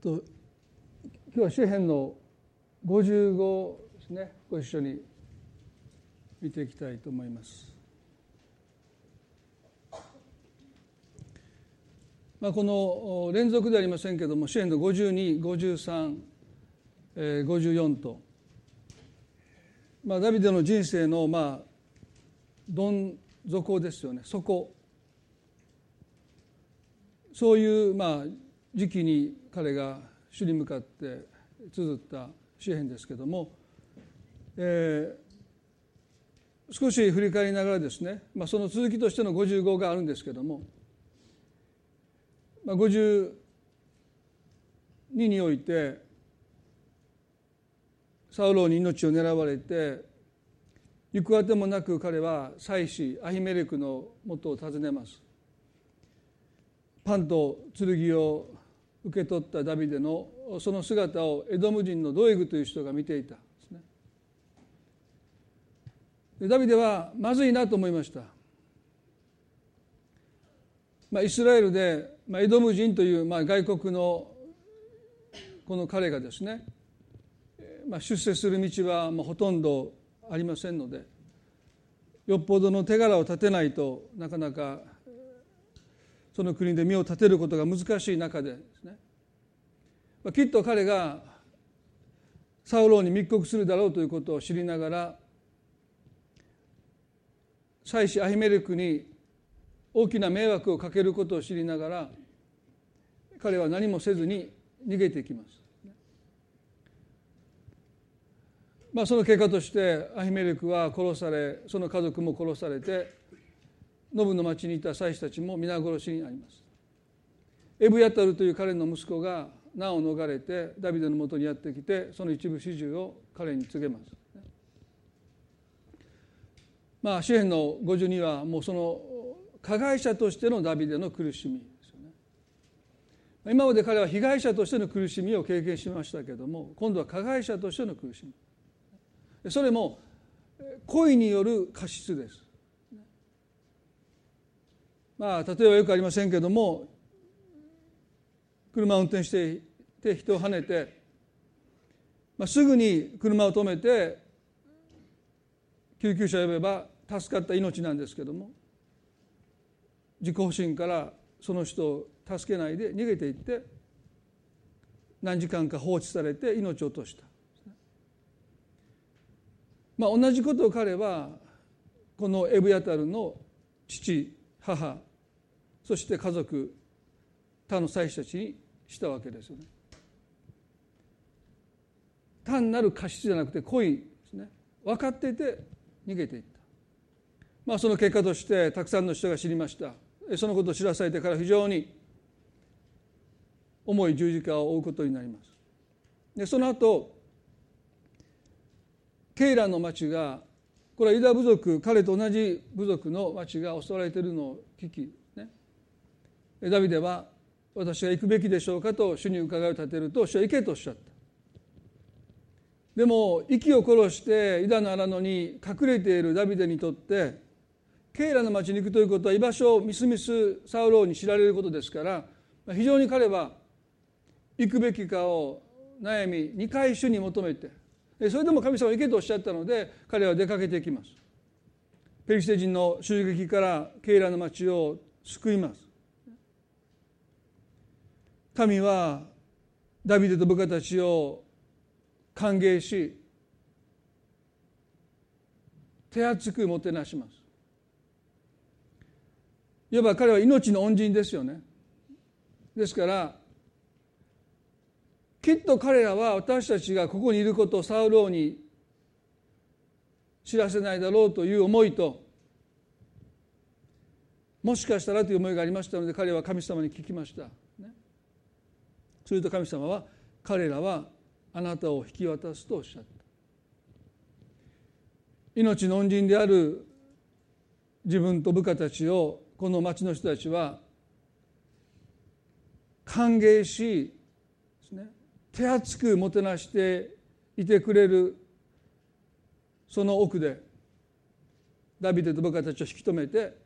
と今日は詩篇の55ですね。ご一緒に見ていきたいと思います。まあ、この連続ではありませんけれども詩篇の525354と、まあ、ダビデの人生のまあどん底ですよね。底。そういうまあ時期に彼が主に向かって綴った詩篇ですけども、えー、少し振り返りながらですね、まあ、その続きとしての55があるんですけども、まあ、52においてサウローに命を狙われて行くあてもなく彼は妻子アヒメレクのもとを訪ねます。パンと剣を受け取ったダビデのその姿をエドム人のドエグという人が見ていたですね。ダビデはまずいなと思いました、まあ、イスラエルで、まあ、エドム人という、まあ、外国のこの彼がですね、まあ、出世する道はまあほとんどありませんのでよっぽどの手柄を立てないとなかなかその国で身を立てることが難しい中でですねきっと彼がサウローに密告するだろうということを知りながら妻子アヒメレクに大きな迷惑をかけることを知りながら彼は何もせずに逃げていきます。まあ、その結果としてアヒメレクは殺されその家族も殺されてノブの町にいた妻子たちも皆殺しになりますエブヤタルという彼の息子が難を逃れてダビデのもとにやってきてその一部始終を彼に告げますまあ詩篇の52はもうその加害者としてのダビデの苦しみですよね今まで彼は被害者としての苦しみを経験しましたけども今度は加害者としての苦しみそれも恋による過失ですまあ例えばよくありませんけども車を運転していて人をはねて、まあ、すぐに車を止めて救急車を呼べば助かった命なんですけども自己保身からその人を助けないで逃げていって何時間か放置されて命を落とした。まあ、同じことを彼はこのエブヤタルの父母そして家族他の妻子たちにしたわけですよね。単なる過失じゃなくて恋ですね。分かっていて逃げていった、まあ、その結果としてたくさんの人が知りました。そのことを知らされてから非常に重い十字架を負うことになります。でその後ケイラの町がこれはユダ部族彼と同じ部族の町が襲われているのを聞き、ダビデは私は行くべきでしょうかと主に伺いを立てると主は行けとおっしゃった。でも息を殺してユダの荒野に隠れているダビデにとってケイラの町に行くということは居場所をみすみすサウローに知られることですから非常に彼は行くべきかを悩み2回主に求めてそれでも神様行けとおっしゃったので彼は出かけていきます。ペリシテ人の襲撃からケイラの町を救います。神はダビデと部下たちを歓迎し手厚くもてなします。いわば彼は命の恩人ですよね。ですからきっと彼らは私たちがここにいることをサウローに知らせないだろうという思いともしかしたらという思いがありましたので彼は神様に聞きました、ね、すると神様は彼らはあなたを引き渡すとおっしゃった。命の恩人である自分と部下たちをこの町の人たちは歓迎し手厚くもてなしていてくれるその奥でダビデと部下たちを引き止めて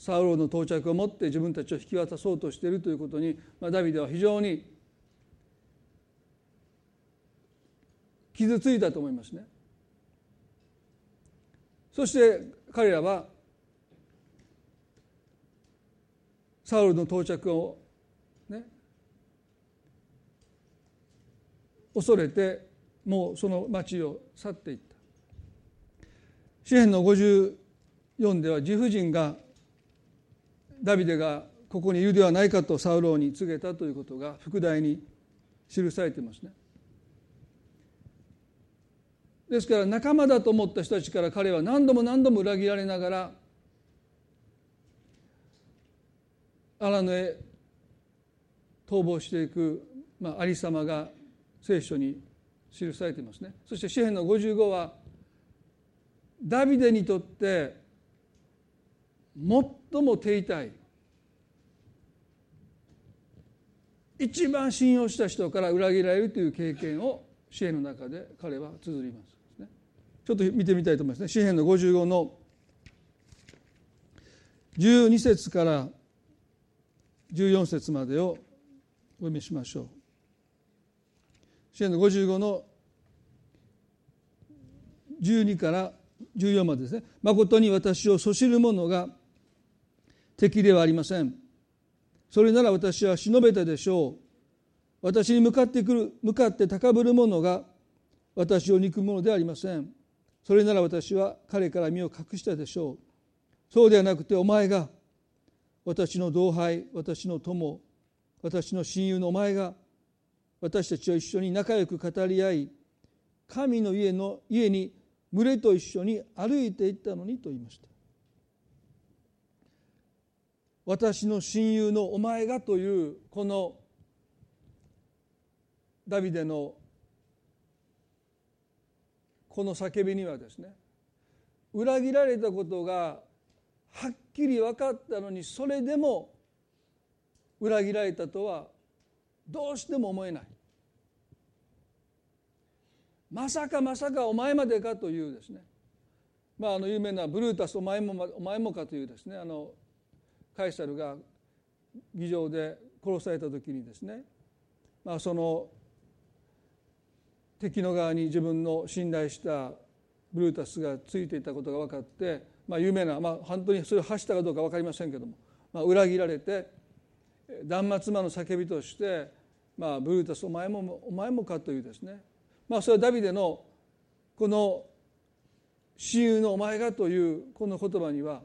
サウロの到着をもって自分たちを引き渡そうとしているということに、まあ、ダビデは非常に傷ついたと思いますねそして彼らはサウルの到着をね恐れてもうその町を去っていった詩篇の54では自婦人がダビデがここにいるではないかとサウローに告げたということが副題に記されていますね。ですから仲間だと思った人たちから彼は何度も何度も裏切られながら荒野へ逃亡していく、まあ、ありさまが聖書に記されていますね。そして詩篇の55はダビデにとって最も手痛い一番信用した人から裏切られるという経験を詩篇の中で彼は綴ります、ちょっと見てみたいと思いますね。詩篇の55の12節から14節までをお読みしましょう。詩篇の55の12から14までですね。誠に私をそしる者が敵ではありません。それなら私は忍べたでしょう。私に向かってくる向かって高ぶる者が私を憎むものではありません。それなら私は彼から身を隠したでしょう。そうではなくてお前が私の同輩私の友私の親友のお前が私たちと一緒に仲良く語り合い神の家の家に群れと一緒に歩いていったのにと言いました。私の親友のお前がというこのダビデのこの叫びにはですね裏切られたことがはっきり分かったのにそれでも裏切られたとはどうしても思えない。まさかまさかお前までかというですね。まああの有名なブルータスお前もお前もかというですねあのカイサルが議場で殺された時にですね。まあその敵の側に自分の信頼したブルータスがついていたことが分かって、まあ、有名な、まあ、本当にそれを発したかどうか分かりませんけども、まあ、裏切られて断末魔の叫びとして、まあ、ブルータスお前もお前もかというですね。まあそれはダビデのこの親友のお前がというこの言葉には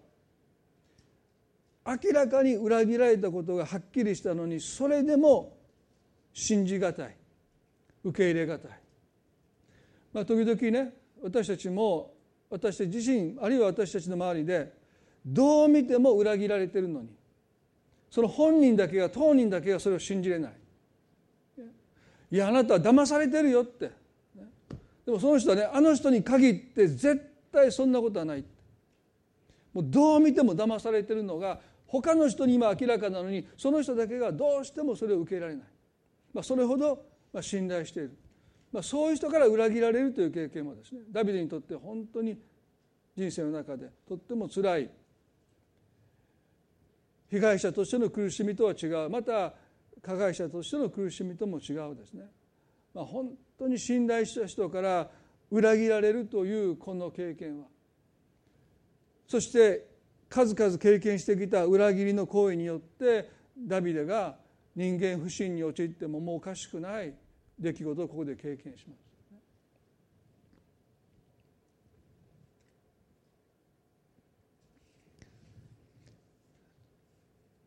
明らかに裏切られたことがはっきりしたのにそれでも信じがたい。受け入れがたい、まあ、時々ね私たちも私たち自身あるいは私たちの周りでどう見ても裏切られてるのにその本人だけが当人だけがそれを信じれない。いやあなたは騙されてるよって。でもその人はねあの人に限って絶対そんなことはない。もうどう見ても騙されてるのが他の人に今明らかなのにその人だけがどうしてもそれを受けられない、まあ、それほど信頼している、まあ、そういう人から裏切られるという経験はですねダビデにとって本当に人生の中でとってもつらい被害者としての苦しみとは違うまた加害者としての苦しみとも違うですね、まあ、本当に信頼した人から裏切られるというこの経験はそして数々経験してきた裏切りの行為によってダビデが人間不信に陥ってももうおかしくない。出来事をここで経験します。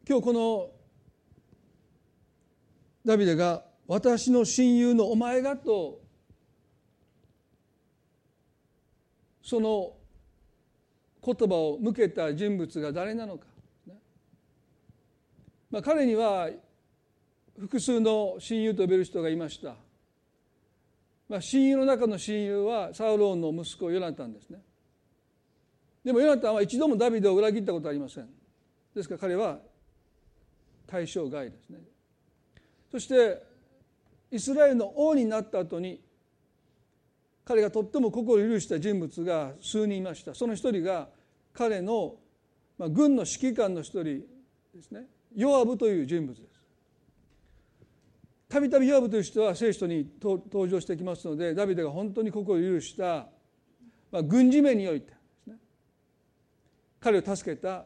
今日このダビデが「私の親友のお前が」とその言葉を向けた人物が誰なのか、まあ、彼には複数の親友と呼べる人がいました、まあ、親友の中の親友はサウローンの息子ヨナタンですね。でもヨナタンは一度もダビデを裏切ったことはありません。ですから彼は対象外ですね。そしてイスラエルの王になった後に彼がとっても心を許した人物が数人いました。その一人が彼の、ま、軍の指揮官の一人ですね。ヨアブという人物です。たびたびヨアブという人は聖書に登場してきますのでダビデが本当に心を許した、まあ、軍事面においてね彼を助けた、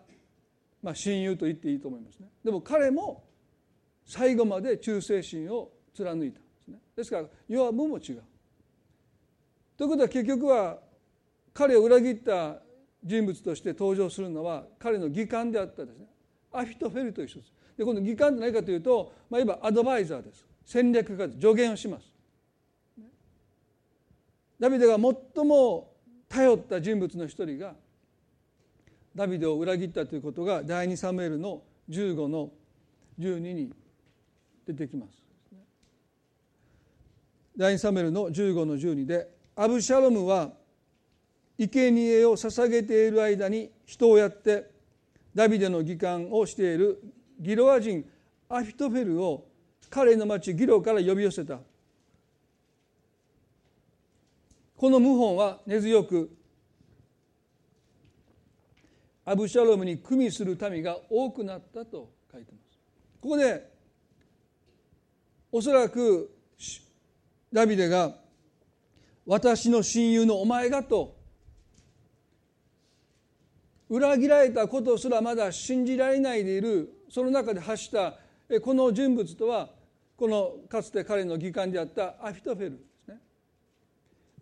まあ、親友と言っていいと思いますね。でも彼も最後まで忠誠心を貫いた。ですねですからヨアブも違う。ということは結局は彼を裏切った人物として登場するのは彼の義官であったですね。アフィトフェルという人です。でこの義官って何かというと、まあ、いわばアドバイザーです。戦略家です助言をします。ダビデが最も頼った人物の一人がダビデを裏切ったということが第2サムエルの15の12に出てきます。第2サムエルの15の12でアブシャロムは生贄を捧げている間に人をやってダビデの議官をしているギロア人アフィトフェルを彼の町ギロから呼び寄せた。この謀反は根強くアブシャロムに組みする民が多くなったと書いてます。ここでおそらくダビデが私の親友のお前がと裏切られたことすらまだ信じられないでいるその中で発したこの人物とはこのかつて彼の議官であったアフィトフェルですね。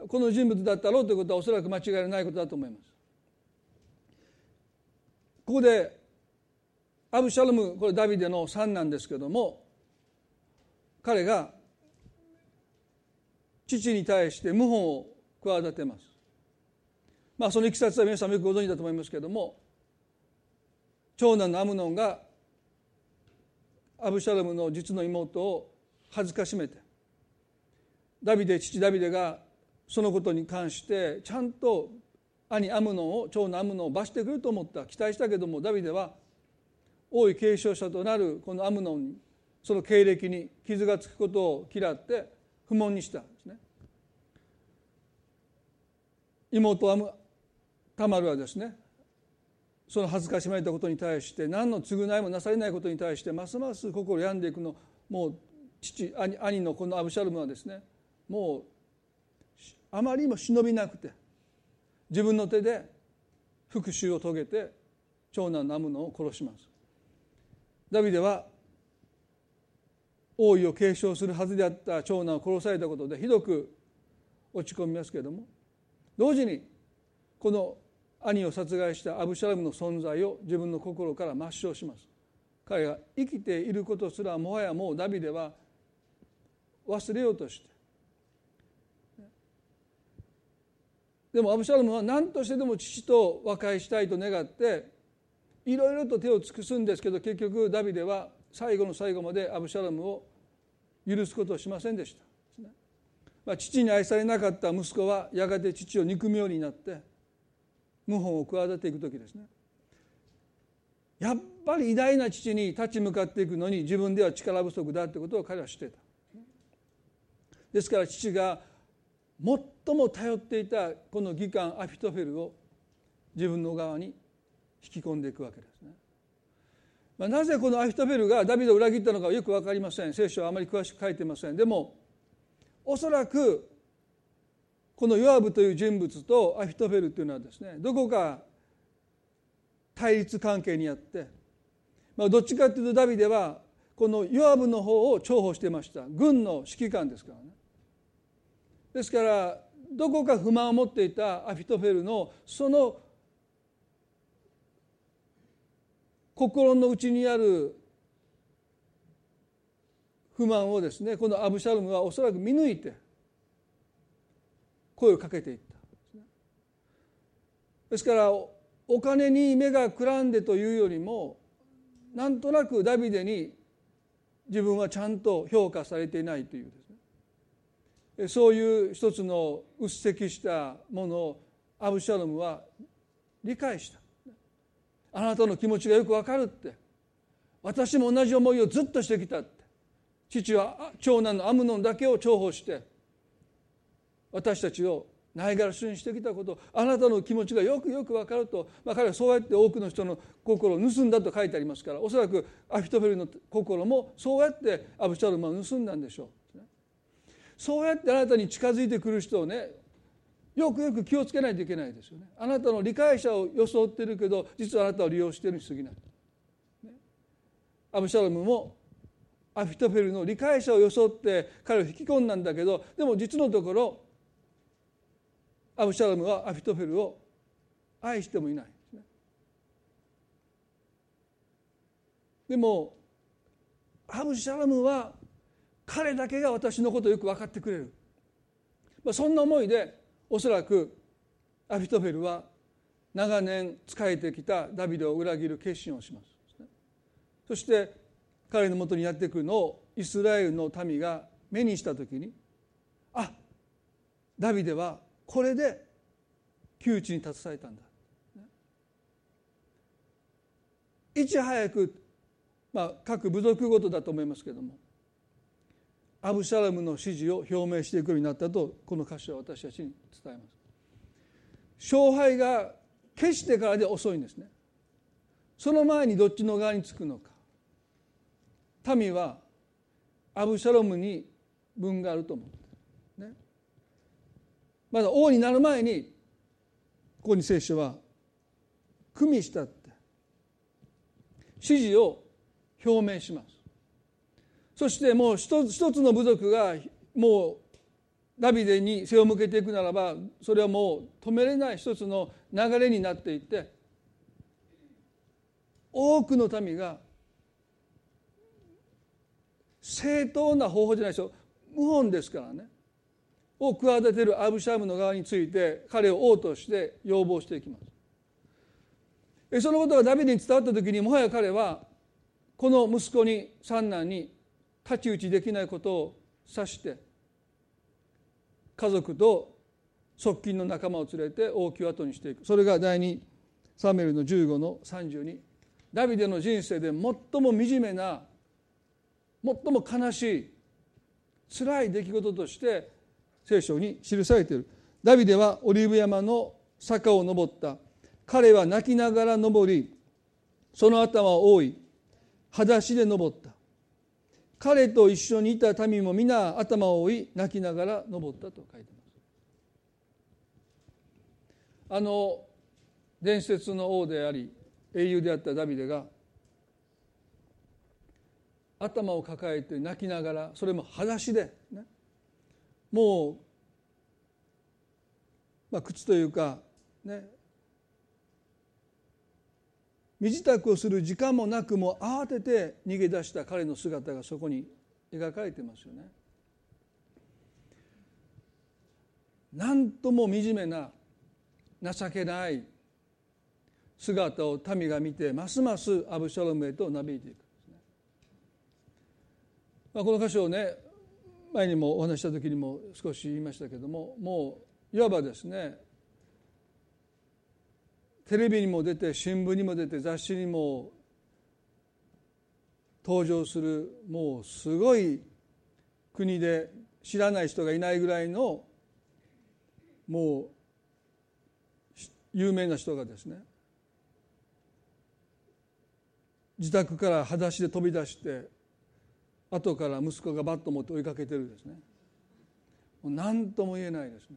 この人物だったろうということはおそらく間違いないことだと思います。ここでアブシャロムこれダビデの3なんですけども彼が父に対して謀反を企てます。まあそのいきさつは皆さんもよくご存知だと思いますけれども長男のアムノンがアブシャロムの実の妹を恥ずかしめてダビデ父ダビデがそのことに関してちゃんと兄アムノンを長男アムノンを罰してくると思った。期待したけどもダビデは王位継承者となるこのアムノンにその経歴に傷がつくことを嫌って不問にしたんですね。妹アムタマルはですねその恥ずかしまれたことに対して何の償いもなされないことに対してますます心病んでいくの。もう父兄兄のこのアブシャルムはですねもうあまりにも忍びなくて自分の手で復讐を遂げて長男のアムノを殺します。ダビデは王位を継承するはずであった長男を殺されたことでひどく落ち込みますけれども同時にこの兄を殺害したアブシャラムの存在を自分の心から抹消します。彼が生きていることすらもはやもうダビデは忘れようとして。でもアブシャラムは何としてでも父と和解したいと願っていろいろと手を尽くすんですけど結局ダビデは最後の最後までアブシャラムを許すことをしませんでした、まあ、父に愛されなかった息子はやがて父を憎むようになって謀反を企てていく時ですね。やっぱり偉大な父に立ち向かっていくのに自分では力不足だってことを彼は知ってた。ですから父が最も頼っていたこの義官アフィトフェルを自分の側に引き込んでいくわけですね。まあ、なぜこのアフィトフェルがダビデを裏切ったのかよく分かりません。聖書はあまり詳しく書いてません。でもおそらくこのヨアブという人物とアフィトフェルというのはですねどこか対立関係にあって、まあ、どっちかというとダビデはこのヨアブの方を重宝してました。軍の指揮官ですからね。ですからどこか不満を持っていたアフィトフェルのその心の内にある不満をですねこのアブシャルムはおそらく見抜いて声をかけていった。ですからお金に目がくらんでというよりもなんとなくダビデに自分はちゃんと評価されていないというですね。そういう一つのうっ積したものをアブシャロムは理解した。あなたの気持ちがよくわかるって。私も同じ思いをずっとしてきたって。父は長男のアムノンだけを重宝して私たちをないがらしにしてきたことあなたの気持ちがよくよく分かると、まあ、彼はそうやって多くの人の心を盗んだと書いてありますからおそらくアフィトフェルの心もそうやってアブシャロムは盗んだんでしょう。そうやってあなたに近づいてくる人をねよくよく気をつけないといけないですよね。あなたの理解者を装ってるけど実はあなたを利用しているに過ぎない。アブシャロムもアフィトフェルの理解者を装って彼を引き込んだんだけどでも実のところアブシャロムはアフィトフェルを愛してもいないでね。でもアブシャロムは彼だけが私のことをよく分かってくれる、まあ、そんな思いでおそらくアフィトフェルは長年仕えてきたダビデを裏切る決心をします。そして彼のもとにやってくるのをイスラエルの民が目にした時にあダビデはこれで窮地に立たされたんだ。いち早く、まあ、各部族ごとだと思いますけどもアブシャラムの支持を表明していくようになったとこの歌詞は私たちに伝えます。勝敗が決してからで遅いんですね。その前にどっちの側につくのか。民はアブシャロムに分があると思う。まだ王になる前にここに聖書は「組みした」って指示を表明します。そしてもう一つ一つの部族がもうダビデに背を向けていくならばそれはもう止めれない一つの流れになっていって多くの民が正当な方法じゃないですよ。謀反ですからね。を企てるアブシャムの側について彼を王として要望していきます。そのことがダビデに伝わった時にもはや彼はこの息子に三男に太刀打ちできないことを指して家族と側近の仲間を連れて王宮を後にしていく。それが第2サメルの15の32ダビデの人生で最も惨めな最も悲しい辛い出来事として聖書に記されている。ダビデはオリーブ山の坂を登った。彼は泣きながら登りその頭を覆い裸足で登った。彼と一緒にいた民も皆頭を覆い泣きながら登ったと書いてます。あの伝説の王であり英雄であったダビデが頭を抱えて泣きながらそれも裸足でねもう、まあ、靴というかね身支度をする時間もなくも慌てて逃げ出した彼の姿がそこに描かれてますよね。なんとも惨めな情けない姿を民が見てますますアブシャロムへとなびいていくね。まあ、この箇所をね前にもお話した時にも少し言いましたけどももういわばですねテレビにも出て新聞にも出て雑誌にも登場するもうすごい国で知らない人がいないぐらいのもう有名な人がですね自宅から裸足で飛び出して後から息子がバット持って追いかけてるですね。もう何とも言えないですね。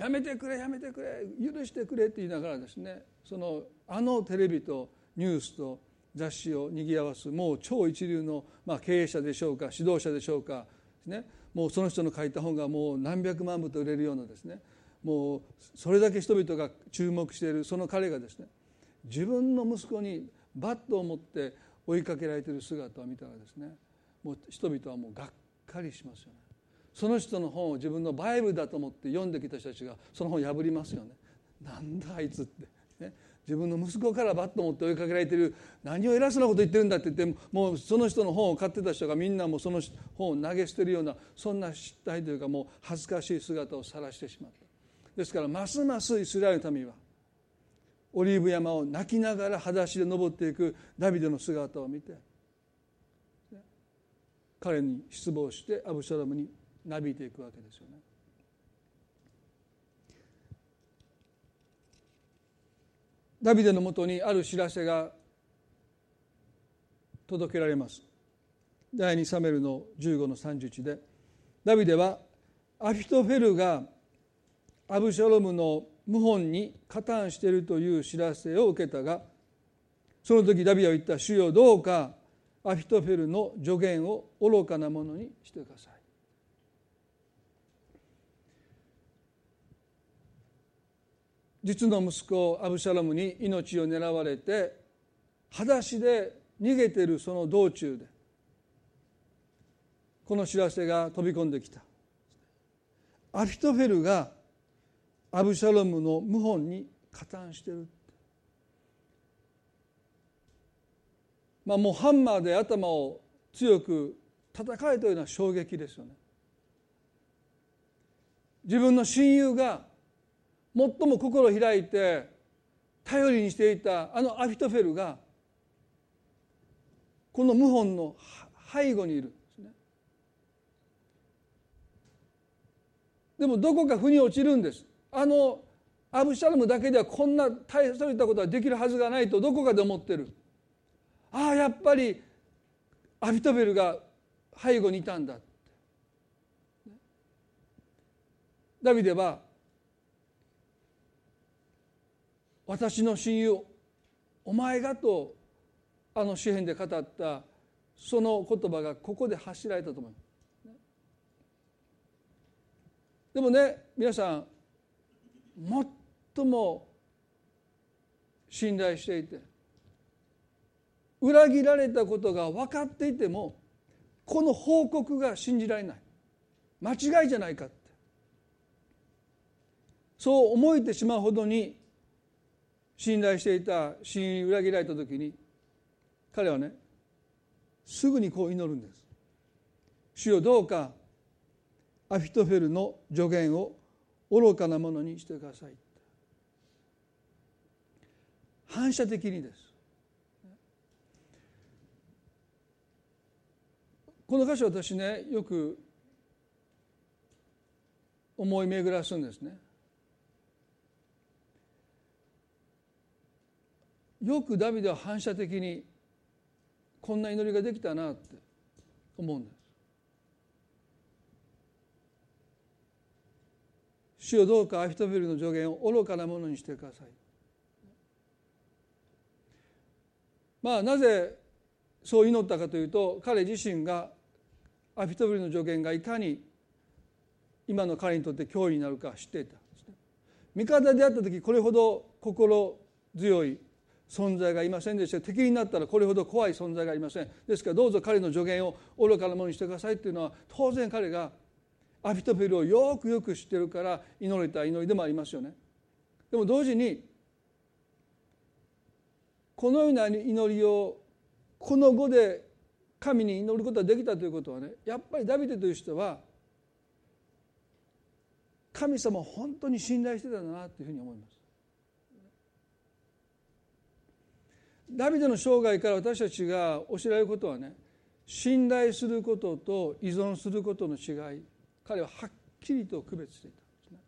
やめてくれやめてくれ許してくれって言いながらですねそのあのテレビとニュースと雑誌をにぎわすもう超一流の、まあ、経営者でしょうか指導者でしょうかねもうその人の書いた本がもう何百万部と売れるようなですねもうそれだけ人々が注目しているその彼がですね自分の息子にバットを持って追いかけられている姿を見たらですねもう人々はもうがっかりしますよね。その人の本を自分のバイブルだと思って読んできた人たちがその本破りますよね。なんだあいつって、ね、自分の息子からバット持って追いかけられてる。何を偉そうなこと言ってるんだって言ってもうその人の本を買ってた人がみんなもうその本を投げ捨てるようなそんな失態というかもう恥ずかしい姿を晒してしまった。ですからますますイスラエルの民はオリーブ山を泣きながら裸足で登っていくダビデの姿を見て彼に失望してアブシャロムになびいていくわけですよね。ダビデのもとにある知らせが届けられます第2サメルの15の31でダビデはアヒトフェルがアブシャロムの謀反に加担しているという知らせを受けたがその時ダビデは言った主よどうかアフィトフェルの助言を愚かなものにしてください。実の息子アブシャロムに命を狙われて裸足で逃げているその道中でこの知らせが飛び込んできた。アフィトフェルがアブシャロムの謀反に加担している。まあもうハンマーで頭を強く叩かれたような衝撃ですよね。自分の親友が最も心開いて頼りにしていたあのアフィトフェルがこの謀反の背後にいるでね、でもどこか腑に落ちるんです。あのアブシャロムだけではこんな大それたことはできるはずがないとどこかで思ってる。ああやっぱりアフィトベルが背後にいたんだ。ダビデは私の親友お前がとあの詩篇で語ったその言葉がここで発しられたと思いますでもね皆さん最も信頼していて裏切られたことが分かっていてもこの報告が信じられない。間違いじゃないかって。そう思えてしまうほどに信頼していた親友に裏切られた時に彼はねすぐにこう祈るんです。主よどうかアフィトフェルの助言を愚かなものにしてください反射的にです。この箇所私ねよく思い巡らすんですね。よくダビデは反射的にこんな祈りができたなって思うんです。主よどうかアフィトフェルの助言を愚かなものにしてください。まあなぜそう祈ったかというと彼自身がアフィトフェルの助言がいかに今の彼にとって脅威になるか知っていた。味方であった時これほど心強い存在がいませんでした。敵になったらこれほど怖い存在がありません。ですからどうぞ彼の助言を愚かなものにしてくださいっていうのは当然彼がアフィトフェルをよくよく知ってるから祈れた祈りでもありますよね。でも同時にこのような祈りをこの後で神に祈ることができたということはねやっぱりダビデという人は神様を本当に信頼してたんだなというふうに思います。ダビデの生涯から私たちが教えられることはね信頼することと依存することの違い彼ははっきりと区別していたんですね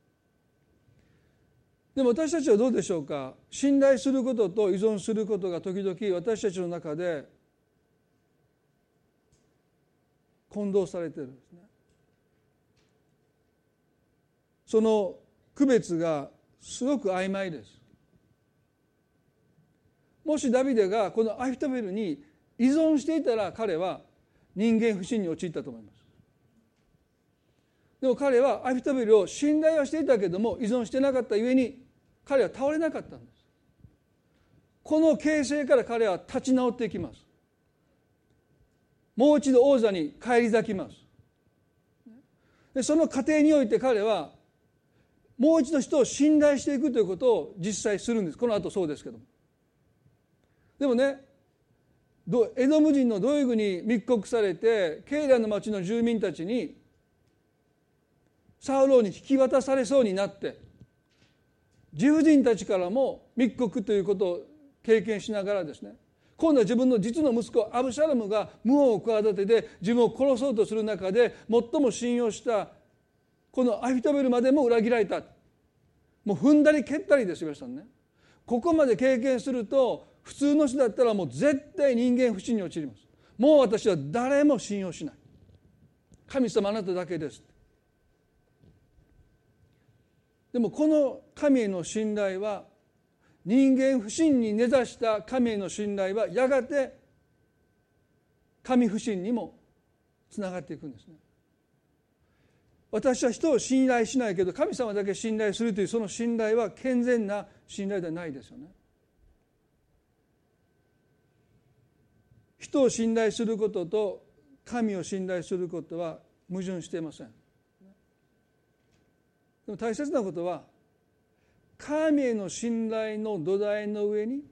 でも私たちはどうでしょうか？信頼することと依存することが時々私たちの中で混同されてるんですね。その区別がすごく曖昧です。もしダビデがこのアフィトベルに依存していたら彼は人間不信に陥ったと思います。でも彼はアフィトベルを信頼はしていたけども依存してなかったゆえに彼は倒れなかったんです。この形勢から彼は立ち直っていきます。もう一度王座に返り咲きます。でその過程において彼はもう一度人を信頼していくということを実際するんです。この後そうですけども。でもねエドム人のドイグに密告されてケイラの町の住民たちにサウローに引き渡されそうになって自婦人たちからも密告ということを経験しながらですね今度は自分の実の息子アブシャラムが謀反を企てて自分を殺そうとする中で最も信用したこのアフィトベルまでも裏切られた。もう踏んだり蹴ったりですよ皆さんね。ここまで経験すると普通の人だったらもう絶対人間不信に陥ります。もう私は誰も信用しない。神様あなただけです。でもこの神への信頼は人間不信に根ざした神への信頼はやがて神不信にもつながっていくんですね。私は人を信頼しないけど神様だけ信頼するというその信頼は健全な信頼ではないですよね。人を信頼することと神を信頼することは矛盾していません。でも大切なことは神への信頼の土台の上に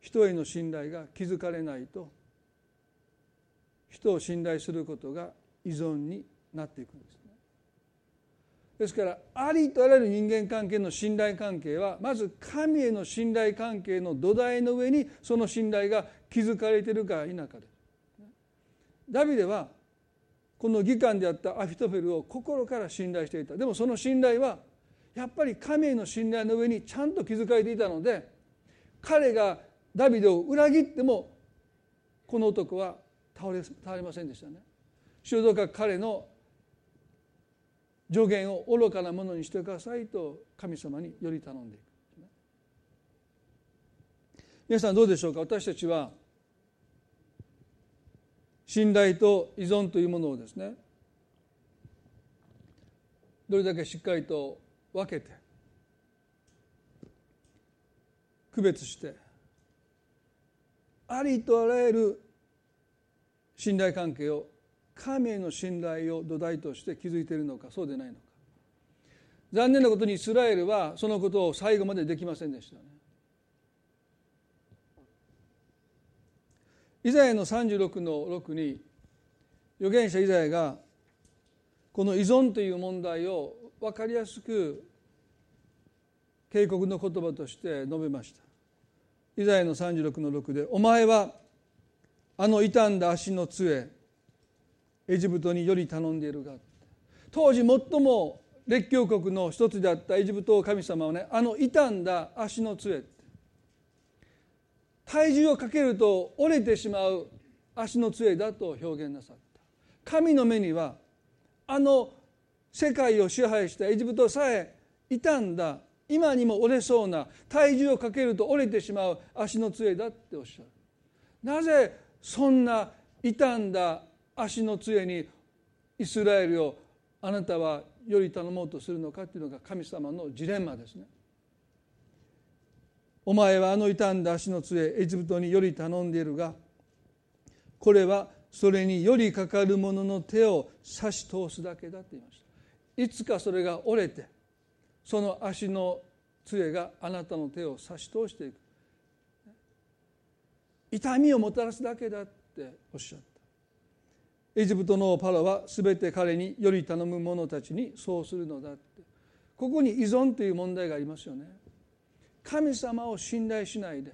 人への信頼が築かれないと人を信頼することが依存になっていくんですね。ですからありとあらゆる人間関係の信頼関係はまず神への信頼関係の土台の上にその信頼が築かれているか否かです。ダビデはこの議官であったアフィトフェルを心から信頼していたでもその信頼はやっぱり神への信頼の上にちゃんと築かれていたので彼がダビデを裏切ってもこの男は倒れ倒れませんでしたね。主導か彼の助言を愚かなものにしてくださいと神様により頼んでいく。皆さんどうでしょうか？私たちは信頼と依存というものをですねどれだけしっかりと分けて区別してありとあらゆる信頼関係を神への信頼を土台として築いているのかそうでないのか。残念なことにイスラエルはそのことを最後までできませんでしたね。イザヤの36の6に預言者イザヤがこの依存という問題を分かりやすく警告の言葉として述べました。イザヤの36の6で「お前はあの傷んだ足の杖エジプトにより頼んでいるが」当時最も列強国の一つであったエジプト神様はねあの傷んだ足の杖体重をかけると折れてしまう足の杖だと表現なさった。神の目にはあの世界を支配したエジプトさえ傷んだ。今にも折れそうな体重をかけると折れてしまう足の杖だっておっしゃる。なぜそんな傷んだ足の杖にイスラエルをあなたはより頼もうとするのかっていうのが神様のジレンマですね。お前はあの傷んだ足の杖エジプトにより頼んでいるがこれはそれによりかかる者の手を差し通すだけだと言いました。いつかそれが折れてその足の杖があなたの手を差し通していく。痛みをもたらすだけだっておっしゃった。エジプトのパラは全て彼により頼む者たちにそうするのだって。ここに依存という問題がありますよね。神様を信頼しないで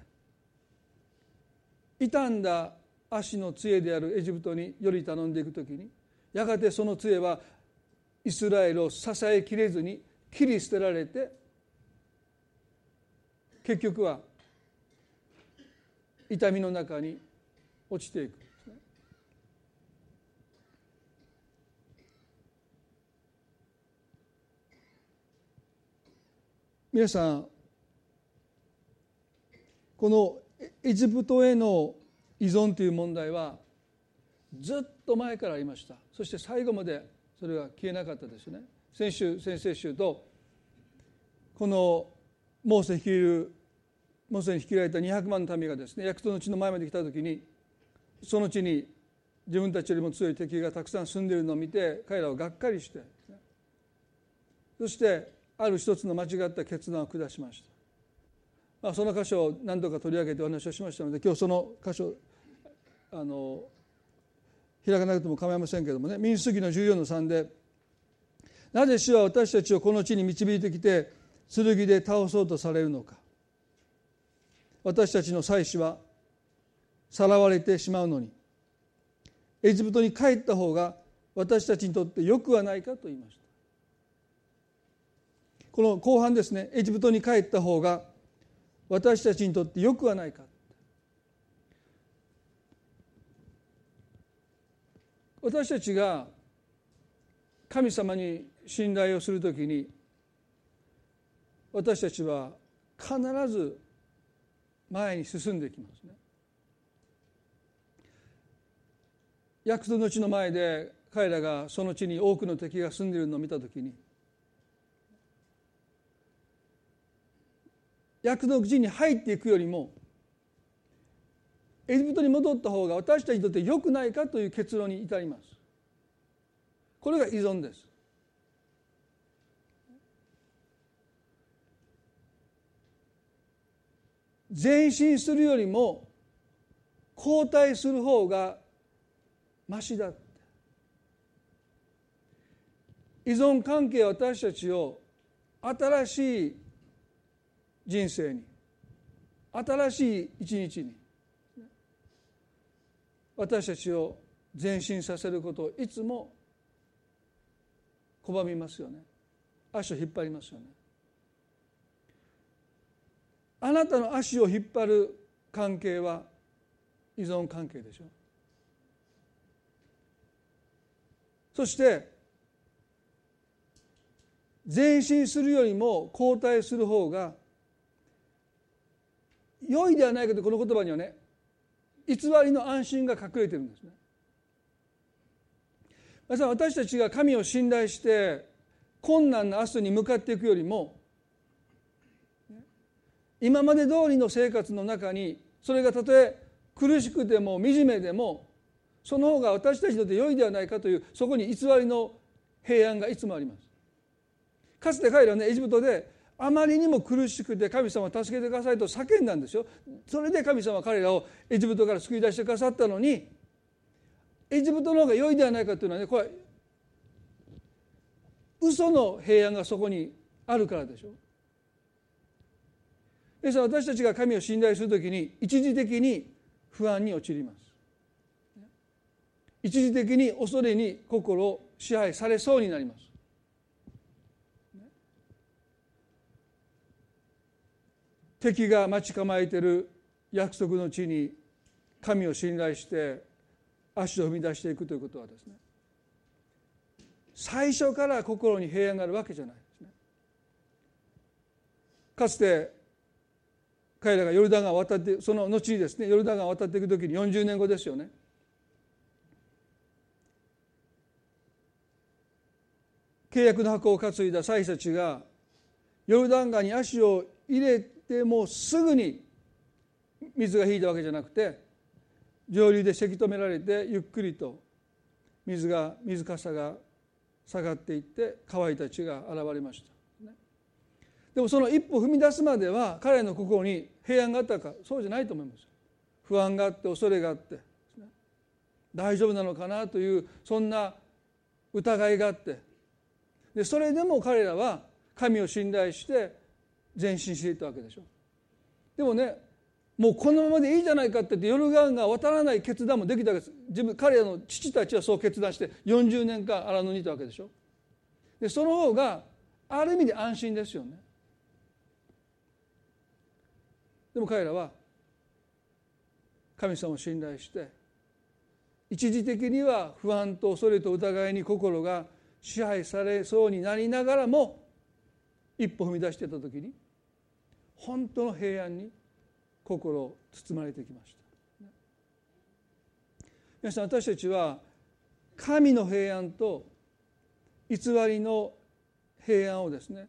傷んだ足の杖であるエジプトにより頼んでいく時にやがてその杖はイスラエルを支えきれずに切り捨てられて結局は痛みの中に落ちていく。皆さんこのエジプトへの依存という問題はずっと前からありました。そして最後までそれは消えなかったですね。先週先々週とこのモーセ率いるモーセに率いられた200万の民がですね約束の地の前まで来た時にその地に自分たちよりも強い敵がたくさん住んでいるのを見て彼らはがっかりしてそしてある一つの間違った決断を下しました。まあ、その箇所を何度か取り上げてお話をしましたので今日その箇所あの開かなくても構いませんけどもね。民主主義の14の3で「なぜ主は私たちをこの地に導いてきて剣で倒そうとされるのか」私たちの妻子はさらわれてしまうのに。エジプトに帰った方が私たちにとってよくはないかと言いました。この後半ですね。エジプトに帰った方が私たちにとってよくはないか。私たちが神様に信頼をするときに私たちは必ず前に進んでいきますね。約束の地の前で彼らがその地に多くの敵が住んでいるのを見た時に約束地に入っていくよりもエジプトに戻った方が私たちにとって良くないかという結論に至ります。これが依存です。前進するよりも後退する方がましだ依存関係は私たちを新しい人生に新しい一日に私たちを前進させることをいつも拒みますよね。足を引っ張りますよね。あなたの足を引っ張る関係は依存関係でしょ。そして前進するよりも後退する方が良いではないかとこの言葉にはね偽りの安心が隠れてるんですね。私たちが神を信頼して困難な明日に向かっていくよりも今まで通りの生活の中にそれがたとえ苦しくても惨めでもその方が私たちにとって良いではないかというそこに偽りの平安がいつもあります。かつて彼らはねエジプトであまりにも苦しくて神様助けてくださいと叫んだんですよ。それで神様は彼らをエジプトから救い出してくださったのにエジプトの方が良いではないかというのはねこれ嘘の平安がそこにあるからでしょ。ですから私たちが神を信頼するときに一時的に不安に陥ります。一時的に恐れに心を支配されそうになります。敵が待ち構えている約束の地に神を信頼して足を踏み出していくということはですね最初から心に平安があるわけじゃないですね。かつて彼らがヨルダン川を渡ってその後にですねヨルダン川を渡っていく時に40年後ですよね。契約の箱を担いだ祭司たちがヨルダン川に足を入れてもうすぐに水が引いたわけじゃなくて上流でせき止められてゆっくりと水が水かさが下がっていって乾いた地が現れました、でもその一歩踏み出すまでは彼の心に平安があったかそうじゃないと思います。不安があって恐れがあって大丈夫なのかなというそんな疑いがあって。でそれでも彼らは神を信頼して前進していったわけでしょ。でもねもうこのままでいいじゃないかって言ってヨルガンが渡らない決断もできたわけです。自分彼らの父たちはそう決断して40年間荒野にいたわけでしょ。でその方がある意味で安心ですよね。でも彼らは神様を信頼して一時的には不安と恐れと疑いに心が支配されそうになりながらも一歩踏み出していた時に本当の平安に心を包まれてきました。皆さん私たちは神の平安と偽りの平安をですね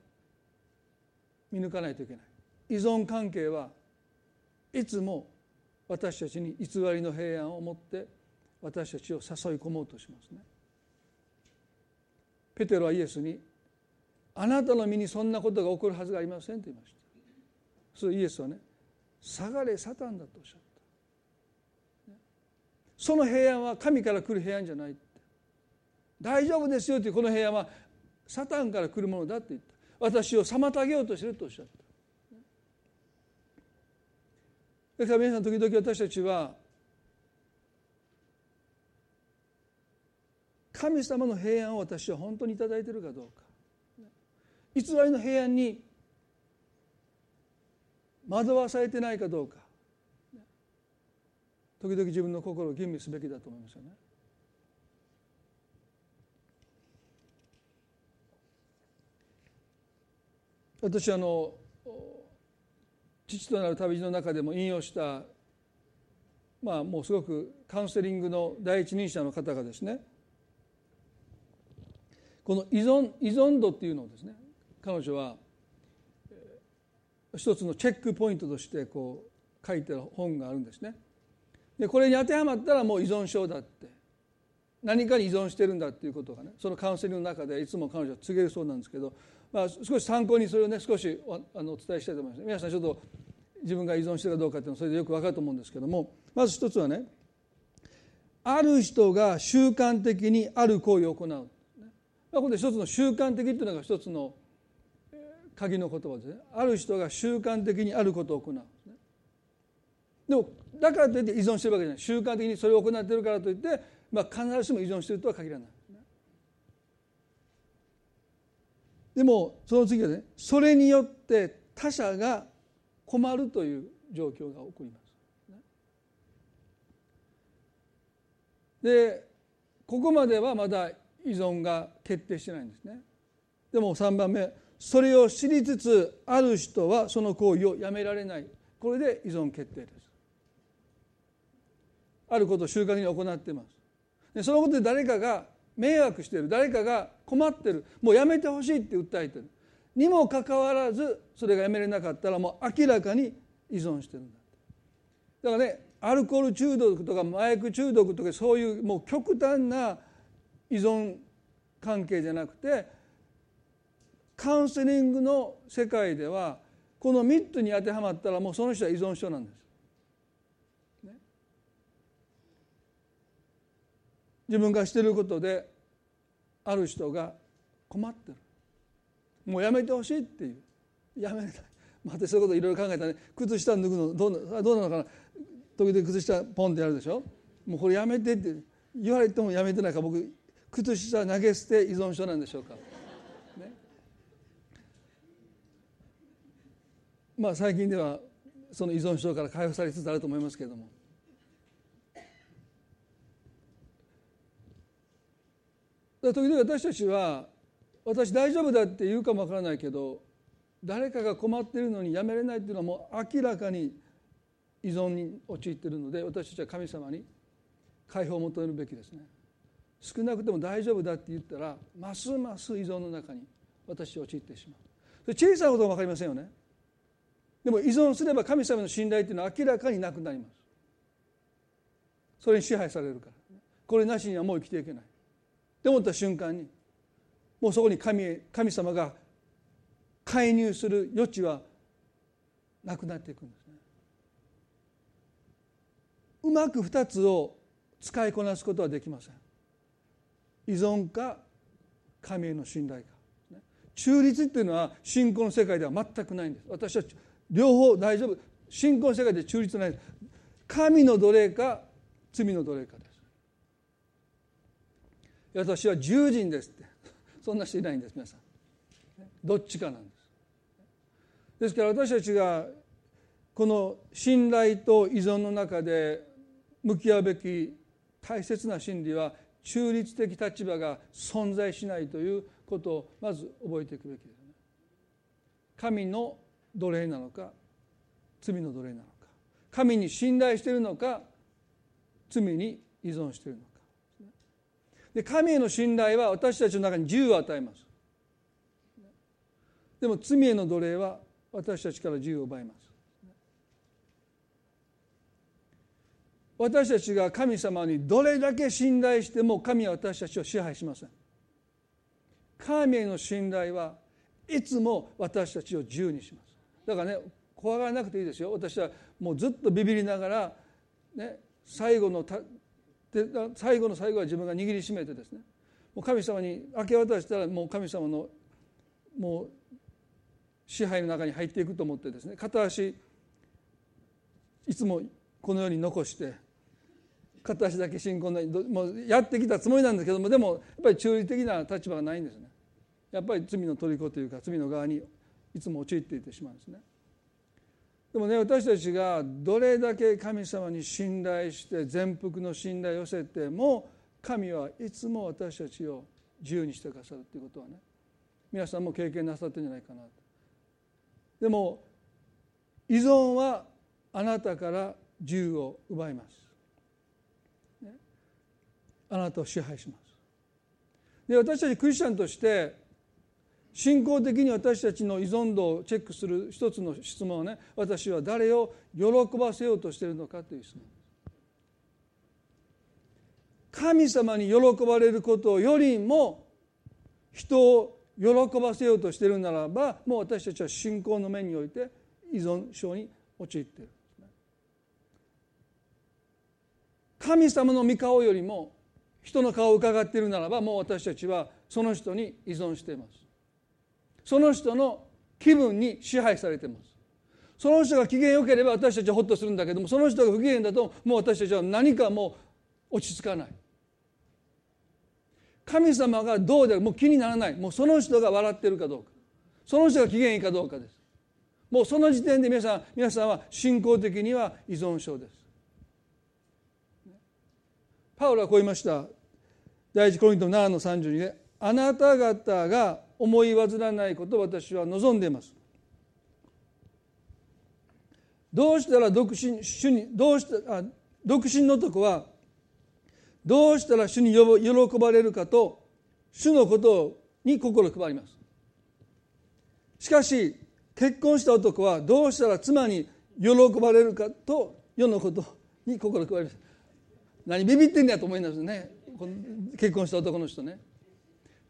見抜かないといけない。依存関係はいつも私たちに偽りの平安を持って私たちを誘い込もうとしますね。ペテロはイエスにあなたの身にそんなことが起こるはずがありませんと言いました。そうイエスはね下がれサタンだとおっしゃった。その平安は神から来る平安じゃない大丈夫ですよというこの平安はサタンから来るものだって言った。私を妨げようとしてるとおっしゃった。だから皆さん時々私たちは神様の平安を私は本当に頂いてるかどうか。偽りの平安に惑わされてないかどうか時々自分の心を吟味すべきだと思いますよね。私あの父となる旅路の中でも引用したまあもうすごくカウンセリングの第一人者の方がですねこの依存依存度っていうのをですね彼女は一つのチェックポイントとしてこう書いてる本があるんですね。でこれに当てはまったらもう依存症だって。何かに依存してるんだっていうことがねそのカウンセリングの中でいつも彼女は告げるそうなんですけど、まあ、少し参考にそれをね少しおあのお伝えしたいと思います。皆さんちょっと自分が依存してるかどうかっていうのはそれでよく分かると思うんですけどもまず一つはねある人が習慣的にある行為を行う、まあ、これ一つの習慣的っていうのが一つの鍵の言葉ですねある人が習慣的にあることを行うでもだからといって依存してるわけじゃない習慣的にそれを行ってるからといって、まあ、必ずしも依存しているとは限らないでもその次はねそれによって他者が困るという状況が起こります。でここまではまだ依存が決定してないんですね。でも3番目それを知りつつある人はその行為をやめられないこれで依存決定です。あることを習慣に行ってます。でそのことで誰かが迷惑している誰かが困ってるもうやめてほしいって訴えてるにもかかわらずそれがやめれなかったらもう明らかに依存してるんだだからねアルコール中毒とか麻薬中毒とかそういうもう極端な依存関係じゃなくてカウンセリングの世界ではこの3つに当てはまったらもうその人は依存症なんです。ね、自分がしてることである人が困ってる。もうやめてほしいっていう。やめない。またそういうこといろいろ考えたね。靴下脱ぐのどうどうなのかな。時々靴下ポンってやるでしょ。もうこれやめてって言われてもやめてないから僕靴下投げ捨て依存症なんでしょうか、ね、まあ最近ではその依存症から解放されつつあると思いますけれども。時々私たちは私大丈夫だって言うかもわからないけど誰かが困っているのにやめれないっていうのはもう明らかに依存に陥っているので私たちは神様に解放を求めるべきですね。少なくとも大丈夫だって言ったらますます依存の中に私は陥ってしまう。小さなことは分かりませんよね。でも依存すれば神様の信頼っていうのは明らかになくなりますそれに支配されるからこれなしにはもう生きていけないって思った瞬間にもうそこに神神様が介入する余地はなくなっていくんですね。うまく2つを使いこなすことはできません。依存か神への信頼か。中立っていうのは信仰の世界では全くないんです。私は両方大丈夫。信仰の世界で中立ない神の奴隷か罪の奴隷かです。私は従人ですってそんな人いないんです皆さんどっちかなんですですから私たちがこの信頼と依存の中で向き合うべき大切な真理は中立的立場が存在しないということをまず覚えていくべきです。神の奴隷なのか罪の奴隷なのか神に信頼しているのか罪に依存しているのか。で神への信頼は私たちの中に自由を与えます。でも罪への奴隷は私たちから自由を奪います。私たちが神様にどれだけ信頼しても神は私たちを支配しません。神への信頼はいつも私たちを自由にします。だからね怖がらなくていいですよ。私はもうずっとビビりながら、ね、最後ので最後の最後は自分が握りしめてですね。もう神様に明け渡したらもう神様のもう支配の中に入っていくと思ってですね。片足いつもこのように残して片足だけ信仰のもうやってきたつもりなんですけどもでもやっぱり中立的な立場がないんですね。やっぱり罪の虜というか罪の側にいつも陥っていてしまうんですね。でもね私たちがどれだけ神様に信頼して全幅の信頼を寄せても神はいつも私たちを自由にしてくださるということはね皆さんも経験なさってるんじゃないかなと。でも依存はあなたから自由を奪います、ね、あなたを支配します。で私たちクリスチャンとして信仰的に私たちの依存度をチェックする一つの質問はね私は誰を喜ばせようとしているのかという質問。神様に喜ばれることよりも人を喜ばせようとしているならばもう私たちは信仰の面において依存症に陥っている。神様の御顔よりも人の顔を伺っているならばもう私たちはその人に依存しています。その人の気分に支配されてます。その人が機嫌よければ私たちはホッとするんだけどもその人が不機嫌だともう私たちは何かもう落ち着かない。神様がどうであるもう気にならない。もうその人が笑ってるかどうか。その人が機嫌いいかどうかです。もうその時点で皆さん皆さんは信仰的には依存症です。パウロはこう言いました。第一コリント7の32であなた方が思い煩わないことを私は望んでいます。どうしたら独身主にどうしたあ独身の男はどうしたら主に喜ばれるかと主のことに心配ります。しかし結婚した男はどうしたら妻に喜ばれるかと世のことに心配ります。何ビビってんだと思いますね。結婚した男の人ね。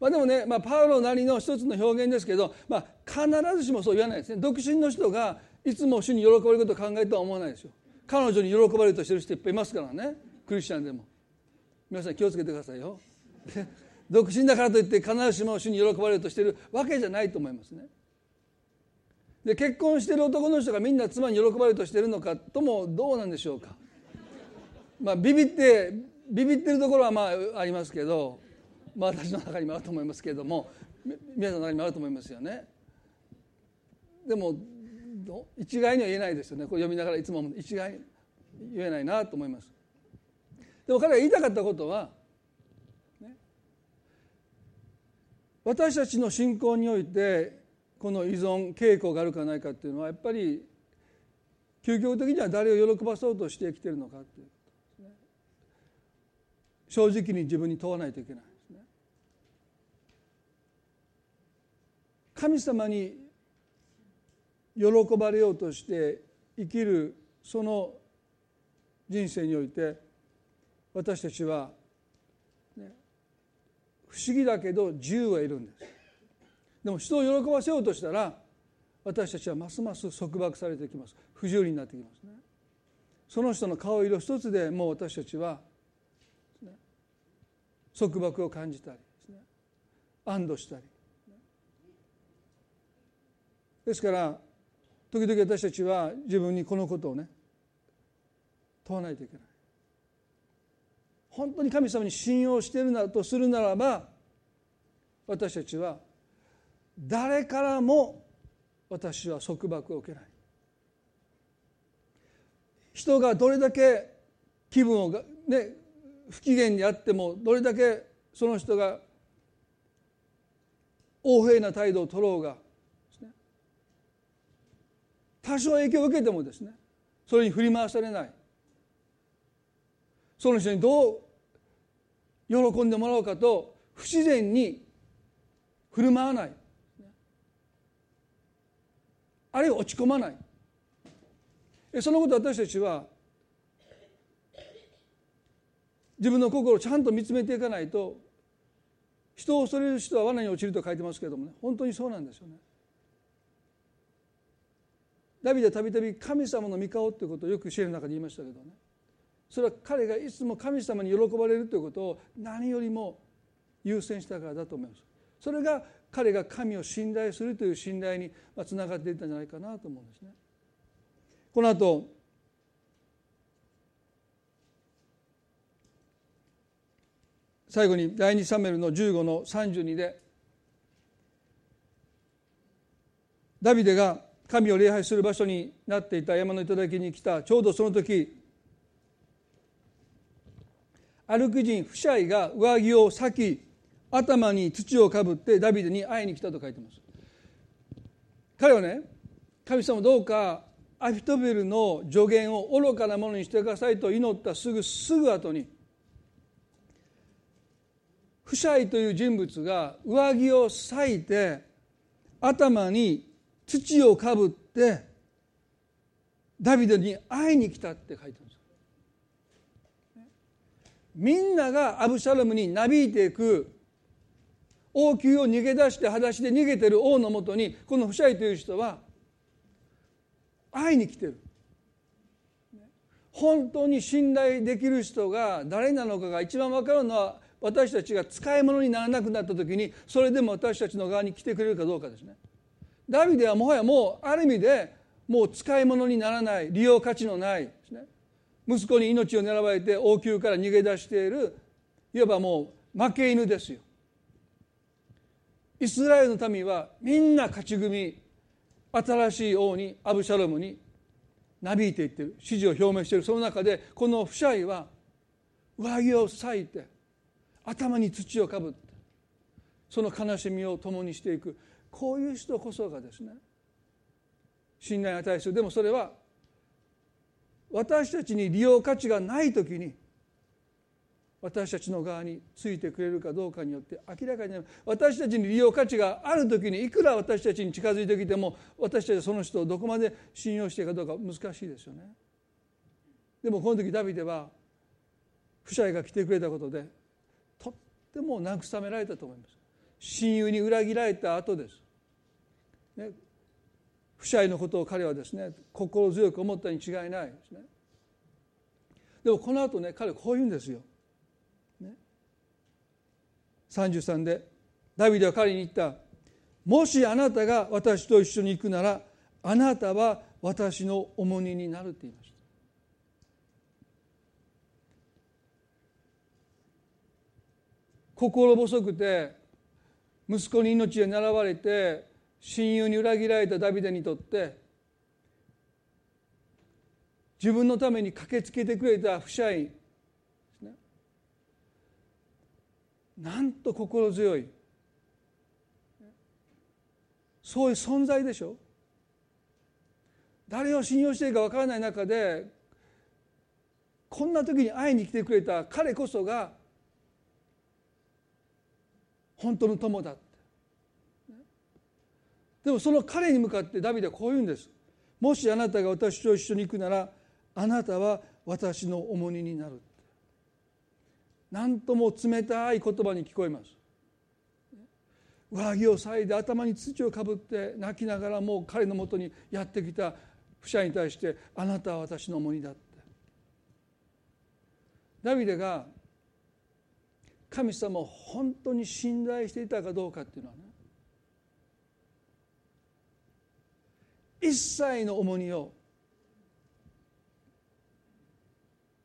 まあ、でもね、まあ、パウロなりの一つの表現ですけど、まあ、必ずしもそう言わないですね。独身の人がいつも主に喜ばれることを考えるとは思わないですよ。彼女に喜ばれるとしてる人いっぱいいますからね。クリスチャンでも。皆さん気をつけてくださいよ。独身だからといって必ずしも主に喜ばれるとしてるわけじゃないと思いますね。で結婚してる男の人がみんな妻に喜ばれるとしてるのかともどうなんでしょうか。まあビビってビビってるところはまあありますけどまあ、私の中にもあると思いますけれども皆さんの中にもあると思いますよね。でも一概には言えないですよねこれ読みながらいつも一概に言えないなと思います。でも彼が言いたかったことは、ね、私たちの信仰においてこの依存傾向があるかないかっていうのはやっぱり究極的には誰を喜ばそうとしてきているのかっていうことですね。正直に自分に問わないといけない。神様に喜ばれようとして生きるその人生において私たちは、ね、不思議だけど自由はいるんです。でも人を喜ばせようとしたら私たちはますます束縛されてきます。不自由になってきますね。その人の顔色一つでもう私たちは、ね、束縛を感じたりですね。安堵したり。ですから時々私たちは自分にこのことをね問わないといけない。本当に神様に信用しているとするならば私たちは誰からも私は束縛を受けない。人がどれだけ気分をね不機嫌にあってもどれだけその人が横柄な態度を取ろうが多少影響を受けてもですねそれに振り回されない。その人にどう喜んでもらおうかと不自然に振る舞わない。あるいは落ち込まない。そのこと私たちは自分の心をちゃんと見つめていかないと人を恐れる人は罠に落ちると書いてますけどもね本当にそうなんですよね。ダビデはたびたび神様の御顔ということをよくシェルの中で言いましたけどね。それは彼がいつも神様に喜ばれるということを何よりも優先したからだと思います。それが彼が神を信頼するという信頼につながっていったんじゃないかなと思うんですね。この後最後に第二サメルの15の32でダビデが神を礼拝する場所になっていた山の頂に来た。ちょうどその時歩く人フシャイが上着を裂き頭に土をかぶってダビデに会いに来たと書いてます。彼はね神様どうかアフィトベルの助言を愚かなものにしてくださいと祈ったすぐすぐ後にフシャイという人物が上着を裂いて頭に土をかぶってダビデに会いに来たって書いてあるんですみんながアブシャロムになびいていく王宮を逃げ出して裸足で逃げてる王のもとにこのフシャイという人は会いに来てる本当に信頼できる人が誰なのかが一番分かるのは私たちが使い物にならなくなった時にそれでも私たちの側に来てくれるかどうかですね。ダビデはもはやもうある意味でもう使い物にならない利用価値のないですね。息子に命を狙われて王宮から逃げ出しているいわばもう負け犬ですよ。イスラエルの民はみんな勝ち組新しい王にアブシャロムになびいていってる支持を表明している。その中でこのフシャイは上着を裂いて頭に土をかぶってその悲しみを共にしていく。こういう人こそがですね信頼に値するでもそれは私たちに利用価値がない時に私たちの側についてくれるかどうかによって明らかに私たちに利用価値がある時にいくら私たちに近づいてきても私たちはその人をどこまで信用していくかどうか難しいですよね。でもこの時ダビデは夫妻が来てくれたことでとっても慰められたと思います。親友に裏切られた後です。ね、夫妻のことを彼はですね心強く思ったに違いないですね。でもこの後ね彼はこう言うんですよ。33でダビデは彼に言ったもしあなたが私と一緒に行くならあなたは私の重荷になるって言いました心細くて息子に命を狙われて親友に裏切られたダビデにとって自分のために駆けつけてくれた不社員ですねなんと心強い。そういう存在でしょ。誰を信用していいか分からない中でこんな時に会いに来てくれた彼こそが本当の友だ。でもその彼に向かってダビデはこう言うんです。もしあなたが私と一緒に行くならあなたは私の重荷になる。何とも冷たい言葉に聞こえます。上着を裂いて頭に土をかぶって泣きながらもう彼のもとにやってきた不者に対してあなたは私の重荷だって。ダビデが神様を本当に信頼していたかどうかっていうのはね一切の重荷を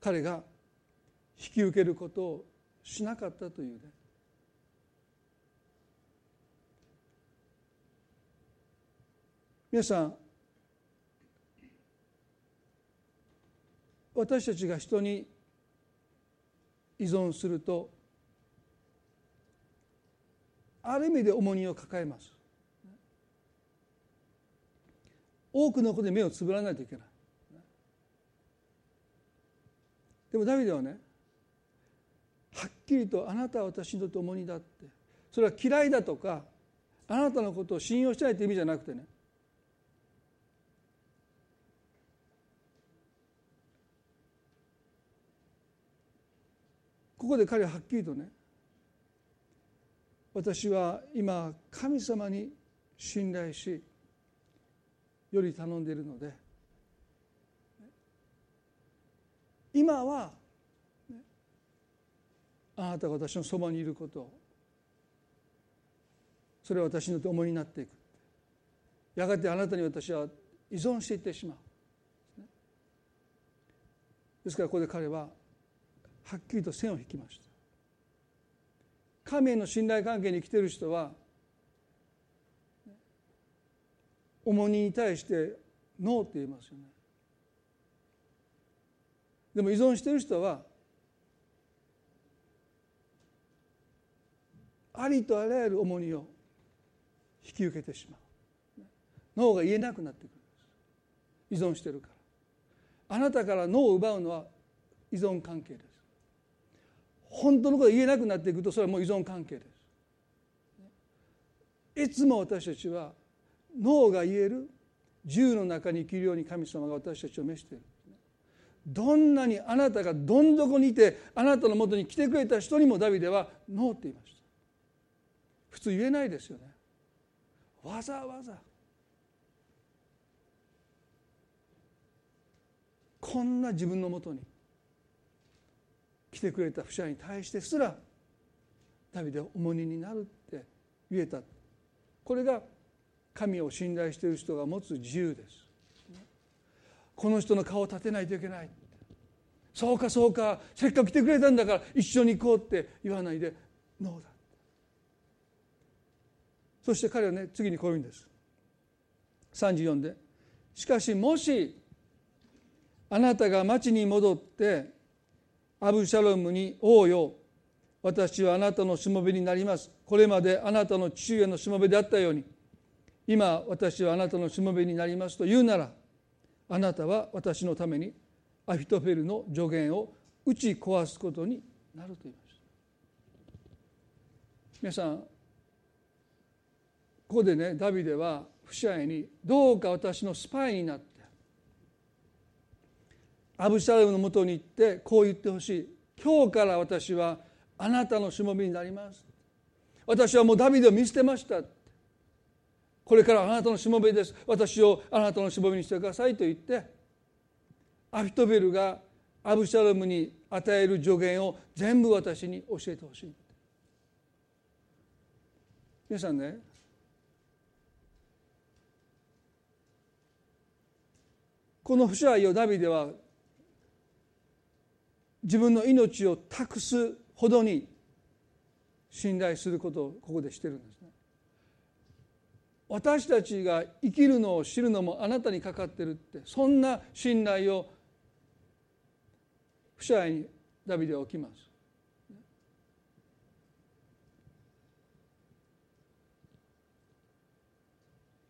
彼が引き受けることをしなかったというね。皆さん私たちが人に依存するとある意味で重荷を抱えます。多くのことで目をつぶらないといけない。でもダビデはねはっきりとあなたは私とって重荷だってそれは嫌いだとかあなたのことを信用したいという意味じゃなくてねここで彼ははっきりとね私は今神様に信頼しより頼んでいるので今はあなたが私のそばにいることそれは私にとって重荷になっていく。やがてあなたに私は依存していってしまう。ですからここで彼ははっきりと線を引きました。神への信頼関係に来てる人は重荷に対してノーって言いますよね。でも依存している人はありとあらゆる重荷を引き受けてしまう。脳が言えなくなってくるんです。依存してるから。あなたから脳を奪うのは依存関係です。本当のことが言えなくなっていくとそれはもう依存関係です。いつも私たちは脳が言える自由の中に生きるように神様が私たちを召している。どんなにあなたがどん底にいてあなたのもとに来てくれた人にもダビデはノーって言いました。普通言えないですよね。わざわざ。こんな自分のもとに来てくれた不者に対してすらダビデは重荷になるって言えた。これが神を信頼している人が持つ自由です。この人の顔を立てないといけない。そうかそうかせっかく来てくれたんだから一緒に行こうって言わないでノーだ。そして彼はね次にこういうんです。34でしかしもしあなたが町に戻ってアブシャロムに王よ。私はあなたのしもべになります。これまであなたの父上のしもべであったように。今私はあなたのしもべになりますと言うならあなたは私のためにアフィトフェルの助言を打ち壊すことになると言いました。皆さんここでねダビデはフシャエにどうか私のスパイになってアブシャロムのもとに行ってこう言ってほしい。今日から私はあなたのしもべになります。私はもうダビデを見捨てました。これからあなたのしもべです私をあなたのしもべにしてくださいと言ってアフィトベルがアブシャロムに与える助言を全部私に教えてほしい皆さんねこの不支配をダビデは自分の命を託すほどに信頼することをここでしてるんです。私たちが生きるのを知るのもあなたにかかってるってそんな信頼を不支配にダビデは置きます。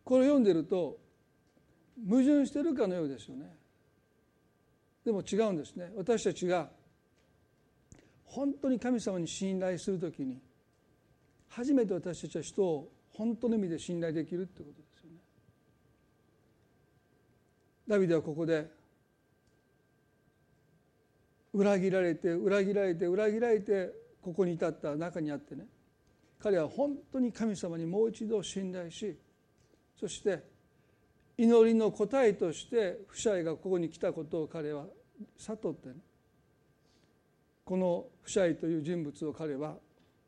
これを読んでると矛盾してるかのようですよねでも違うんですね私たちが本当に神様に信頼するときに初めて私たちは人を本当の意味で信頼できるってことですよね。ダビデはここで裏切られて裏切られて裏切られてここに至った中にあってね。彼は本当に神様にもう一度信頼しそして祈りの答えとして夫妻がここに来たことを彼は悟ってね。この夫妻という人物を彼は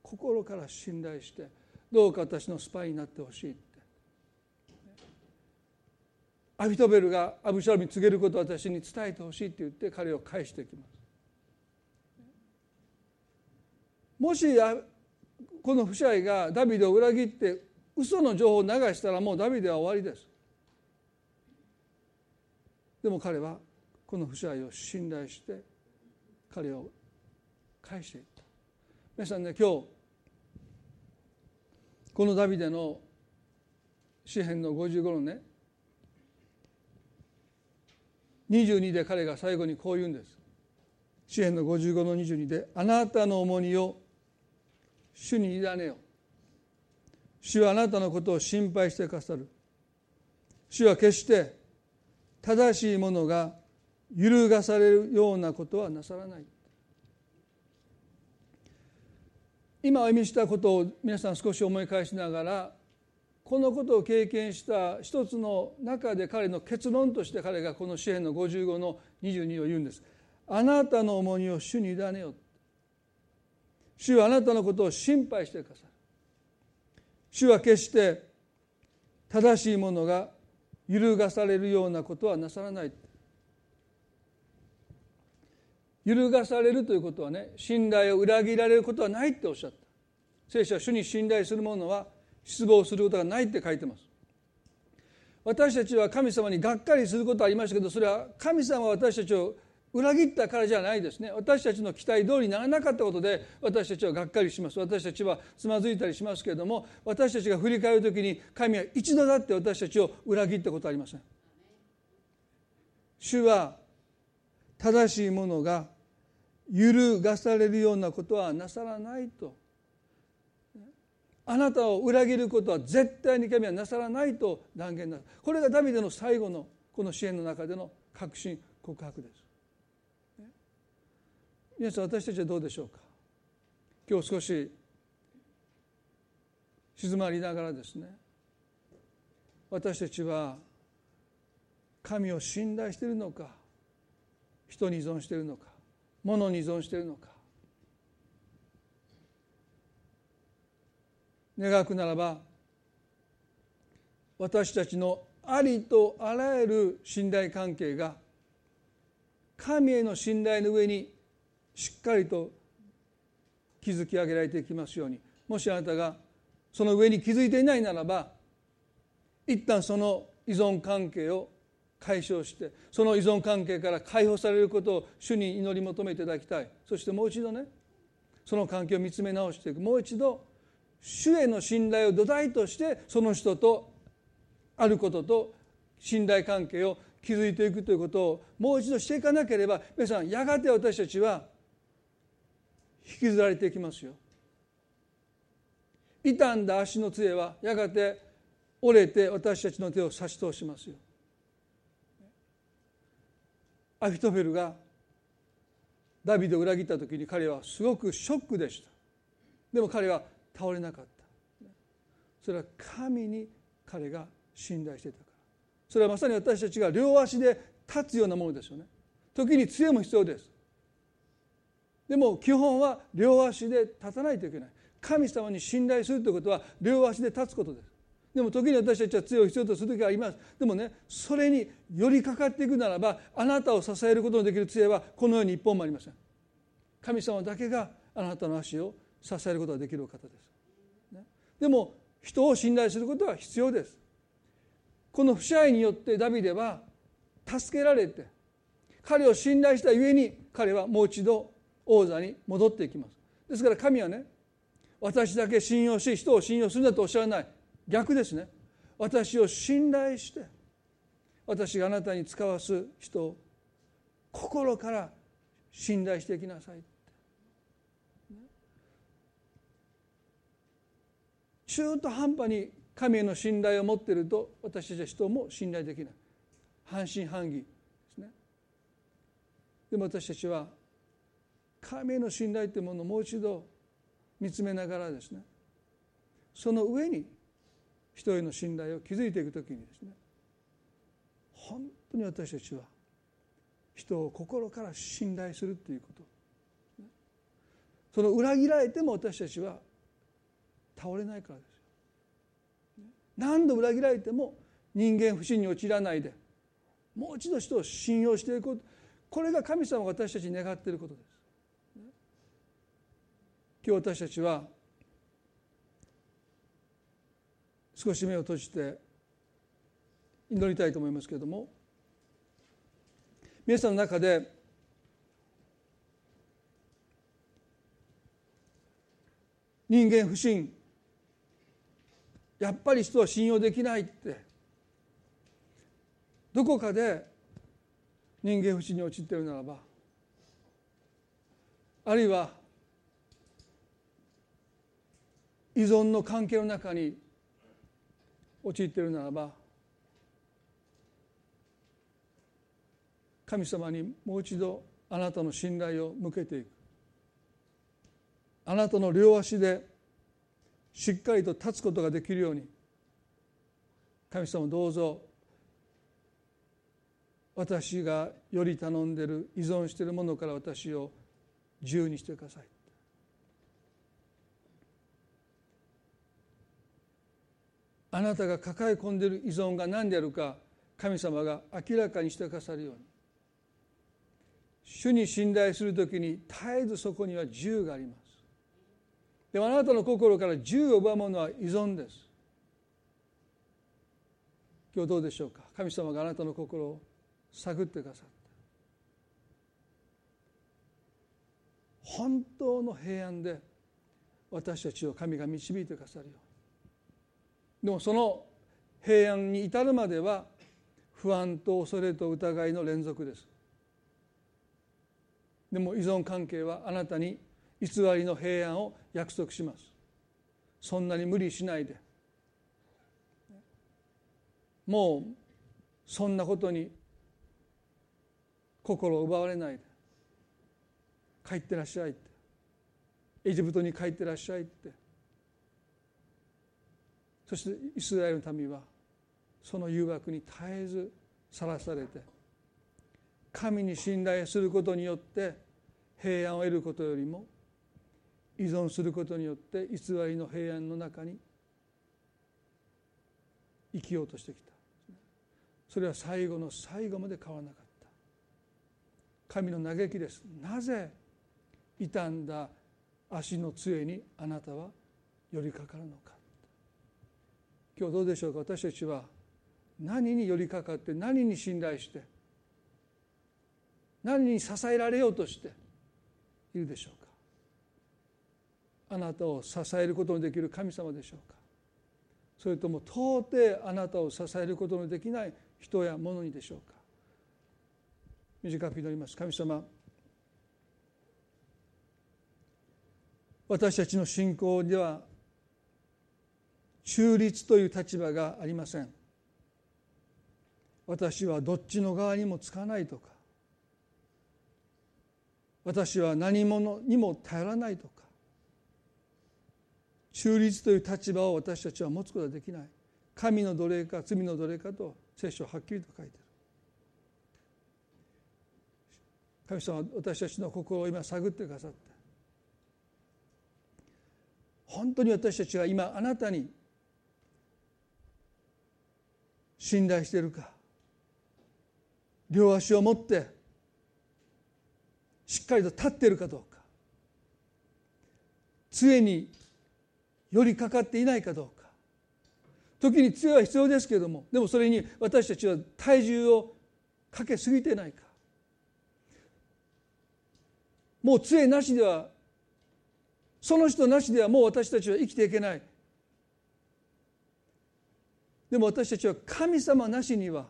心から信頼してどうか私のスパイになってほしいって。アビトベルがアブシャロムに告げることを私に伝えてほしいって言って彼を返してきます。もしこの夫妻がダビデを裏切って嘘の情報を流したらもうダビデは終わりです。でも彼はこの不支配を信頼して彼を返していった。皆さんね今日このダビデの詩篇の55のね。22で彼が最後にこう言うんです。詩篇の55の22で「あなたの重荷を主に委ねよ」「主はあなたのことを心配してくださる」「主は決して正しいものが揺るがされるようなことはなさらない。今お意味したことを皆さん少し思い返しながらこのことを経験した一つの中で彼の結論として彼がこの詩篇の55の22を言うんです。あなたの重荷を主に委ねよ。主はあなたのことを心配してくださる。主は決して正しいものが揺るがされるようなことはなさらない揺るがされるということはね信頼を裏切られることはないっておっしゃった。聖書は主に信頼する者は失望することがないって書いてます。私たちは神様にがっかりすることはありましたけどそれは神様は私たちを裏切ったからじゃないですね。私たちの期待通りにならなかったことで私たちはがっかりします。私たちはつまずいたりしますけれども私たちが振り返る時に神は一度だって私たちを裏切ったことはありません。主は正しいものが揺るがされるようなことはなさらないと。あなたを裏切ることは絶対に神はなさらないと断言なすこれがダビデの最後のこの支援の中での確信告白です。皆さん私たちはどうでしょうか？今日少し静まりながらですね。私たちは神を信頼しているのか？人に依存しているのか物に依存しているのか。願くならば私たちのありとあらゆる信頼関係が神への信頼の上にしっかりと築き上げられていきますように。もしあなたがその上に気づいていないならば一旦その依存関係を解消してその依存関係から解放されることを主に祈り求めていただきたい。そしてもう一度ねその関係を見つめ直していく。もう一度主への信頼を土台としてその人とあることと信頼関係を築いていくということをもう一度していかなければ皆さんやがて私たちは引きずられていきますよ。傷んだ足の杖はやがて折れて私たちの手を差し通しますよ。アフィトフェルがダビデを裏切った時に彼はすごくショックでした。でも彼は倒れなかった。それは神に彼が信頼していたから。それはまさに私たちが両足で立つようなものですよね。時に杖も必要です。でも基本は両足で立たないといけない。神様に信頼するということは両足で立つことです。でも時に私たちは杖を必要とする時があります。でもねそれに寄りかかっていくならばあなたを支えることのできる杖はこのように一本もありません。神様だけがあなたの足を支えることができる方です、ね、でも人を信頼することは必要です。この不支配によってダビデは助けられて彼を信頼したゆえに彼はもう一度王座に戻っていきます。ですから神はね私だけ信用し人を信用するんだとおっしゃらない。逆ですね。私を信頼して私があなたに使わす人を心から信頼していきなさい中途半端に神への信頼を持っていると私たちは人も信頼できない。半信半疑ですね。でも私たちは神への信頼というものをもう一度見つめながらですねその上に人への信頼を築いていく時にですね本当に私たちは人を心から信頼するということ。その裏切られても私たちは倒れないからですよ。何度裏切られても人間不信に陥らないでもう一度人を信用していくことこれが神様が私たちに願っていることです。今日私たちは少し目を閉じて祈りたいと思いますけれども皆さんの中で人間不信やっぱり人は信用できないってどこかで人間不信に陥っているならばあるいは依存の関係の中に陥っているならば神様にもう一度あなたの信頼を向けていく。あなたの両足でしっかりと立つことができるように神様どうぞ私がより頼んでる依存しているものから私を自由にしてください。あなたが抱え込んでいる依存が何であるか神様が明らかにしてくださるように。主に信頼するときに絶えずそこには自由があります。でもあなたの心から自由を奪うものは依存です。今日どうでしょうか？神様があなたの心を探ってくださった本当の平安で私たちを神が導いてくださるように。でもその平安に至るまでは不安と恐れと疑いの連続です。でも依存関係はあなたに偽りの平安を約束します。そんなに無理しないで。もうそんなことに心を奪われないで。帰ってらっしゃいって。エジプトに帰ってらっしゃいって。そしてイスラエルの民はその誘惑に絶えずさらされて神に信頼することによって平安を得ることよりも依存することによって偽りの平安の中に生きようとしてきた。それは最後の最後まで変わらなかった。神の嘆きです。なぜ傷んだ足の杖にあなたは寄りかかるのか。今日どうでしょうか？私たちは何に寄りかかって何に信頼して何に支えられようとしているでしょうか？あなたを支えることのできる神様でしょうか？それとも到底あなたを支えることのできない人や物にでしょうか？短く祈ります。神様私たちの信仰では中立という立場がありません。私はどっちの側にもつかないとか。私は何者にも頼らないとか。中立という立場を私たちは持つことはできない。神の奴隷か罪の奴隷かと聖書はっきりと書いてる。神様は私たちの心を今探ってくださって。本当に私たちは今あなたに信頼しているか。両足を持ってしっかりと立っているかどうか。杖に寄りかかっていないかどうか。時に杖は必要ですけれどもでもそれに私たちは体重をかけすぎてないか。もう杖なしではその人なしではもう私たちは生きていけない。でも私たちは神様なしには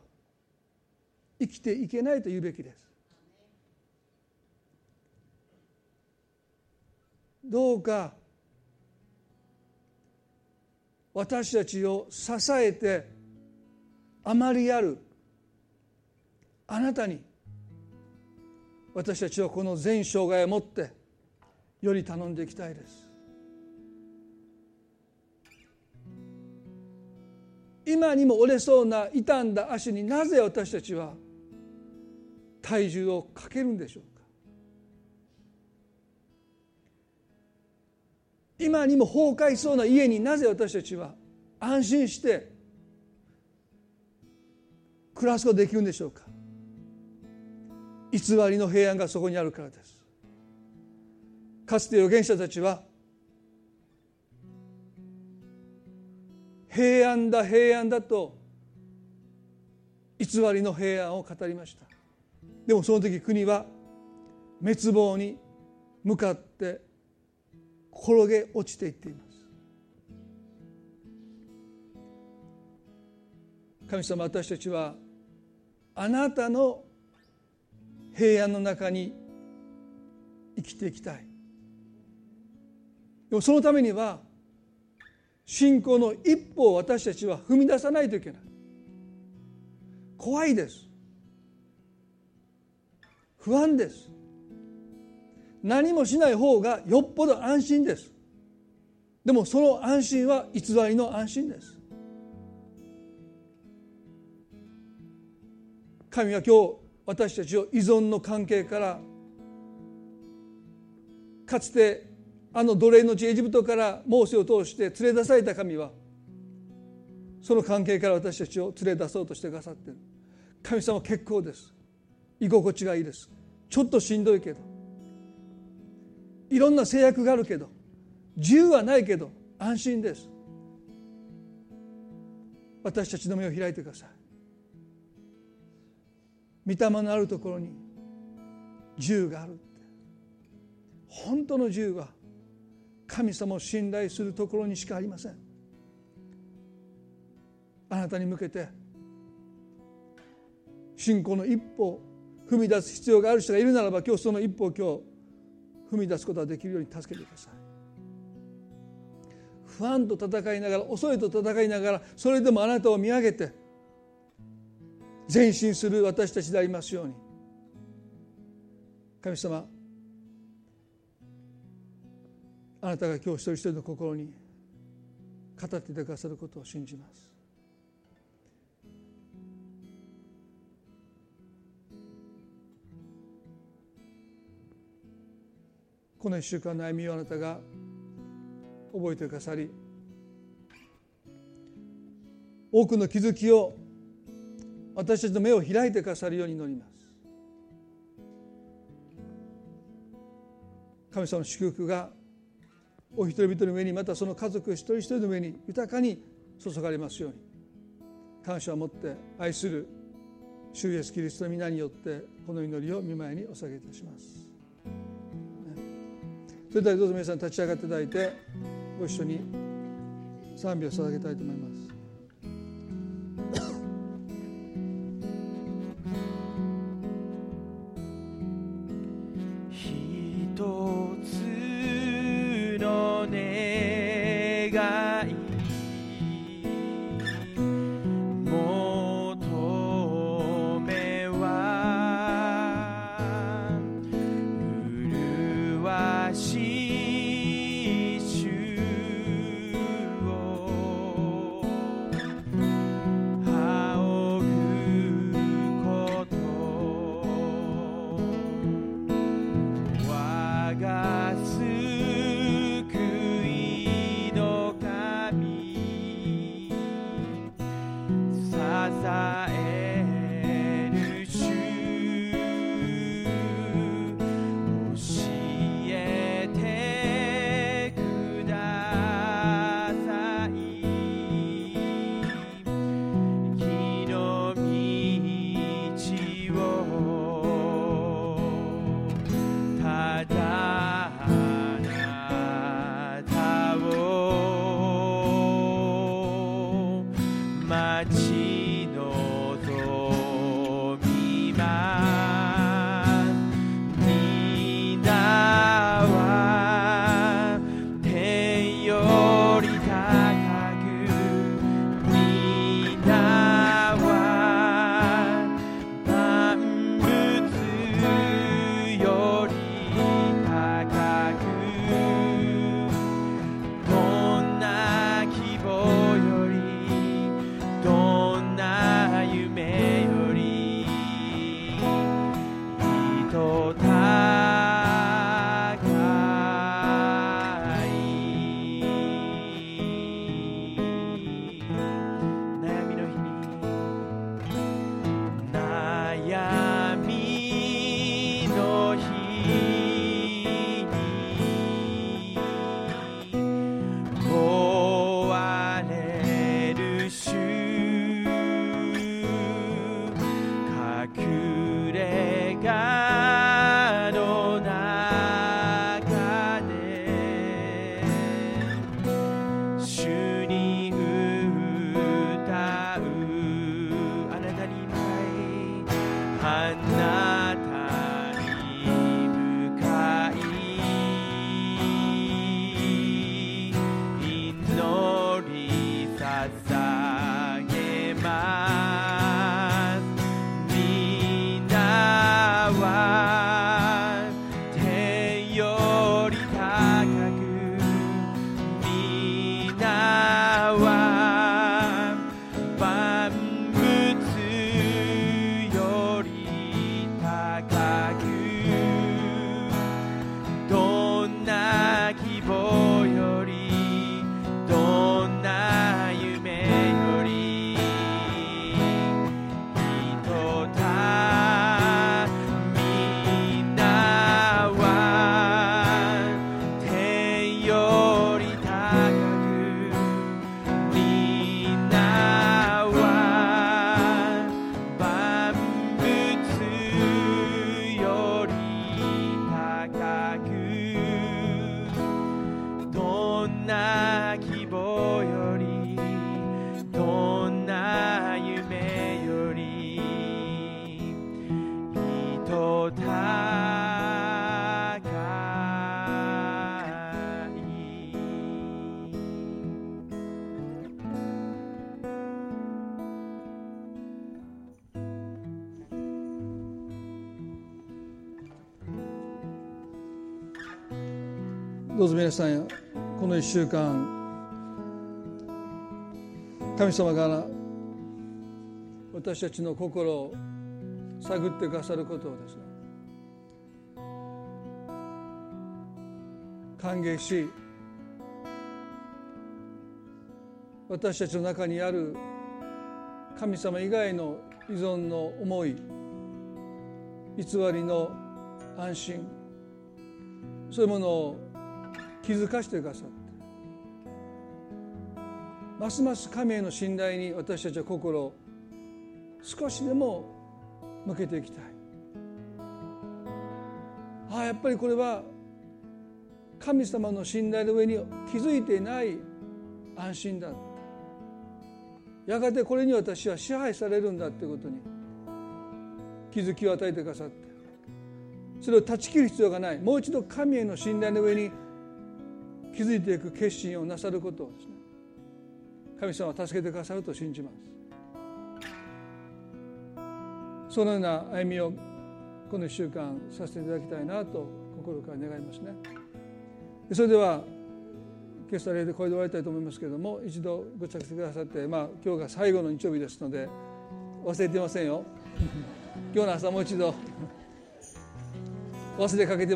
生きていけないと言うべきです。どうか私たちを支えてあまりあるあなたに私たちはこの全生涯をもってより頼んでいきたいです。今にも折れそうな傷んだ足になぜ私たちは体重をかけるんでしょうか？今にも崩壊しそうな家になぜ私たちは安心して暮らすことができるんでしょうか？偽りの平安がそこにあるからです。かつて預言者たちは平安だ平安だと偽りの平安を語りました。でもその時国は滅亡に向かって転げ落ちていっています。神様私たちはあなたの平安の中に生きていきたい。でもそのためには信仰の一歩を私たちは踏み出さないといけない。怖いです。不安です。何もしない方がよっぽど安心です。でもその安心は偽りの安心です。神は今日私たちを依存の関係からかつてあの奴隷の地エジプトからモーセを通して連れ出された神はその関係から私たちを連れ出そうとしてくださってる。神様結構です。居心地がいいです。ちょっとしんどいけど。いろんな制約があるけど。自由はないけど。安心です。私たちの目を開いてください。御霊のあるところに自由がある本当の自由は神様を信頼するところにしかありません。あなたに向けて信仰の一歩を踏み出す必要がある人がいるならば今日その一歩を今日踏み出すことができるように助けてください。不安と戦いながら恐れと戦いながらそれでもあなたを見上げて前進する私たちでありますように。神様あなたが今日一人一人の心に語ってくださることを信じます。この1週間の歩みをあなたが覚えてくださり多くの気づきを私たちの目を開いてくださるように祈ります。神様の祝福がお一人一人の上にまたその家族一人一人の上に豊かに注がれますように感謝を持って愛する主イエスキリストの皆によってこの祈りを見舞いにお下げいたします。それではどうぞ皆さん立ち上がっていただいてご一緒に賛美を捧げたいと思います。皆さんこの1週間神様から私たちの心を探ってくださることをですね歓迎し私たちの中にある神様以外の依存の思い偽りの安心そういうものを気づかせてくださって。ますます神への信頼に私たちは心を少しでも向けていきたい。ああやっぱりこれは神様の信頼の上に気づいていない安心だ。やがてこれに私は支配されるんだということに気づきを与えてくださって。それを断ち切る必要がない。もう一度神への信頼の上に気づいていく決心をなさることをですね神様は助けてくださると信じます。そのような歩みをこの1週間させていただきたいなと心から願いますね。それでは今朝例でこれで終わりたいと思いますけれども一度ご着席くださってまあ今日が最後の日曜日ですので忘れてませんよ。今日の朝もう一度忘れかけて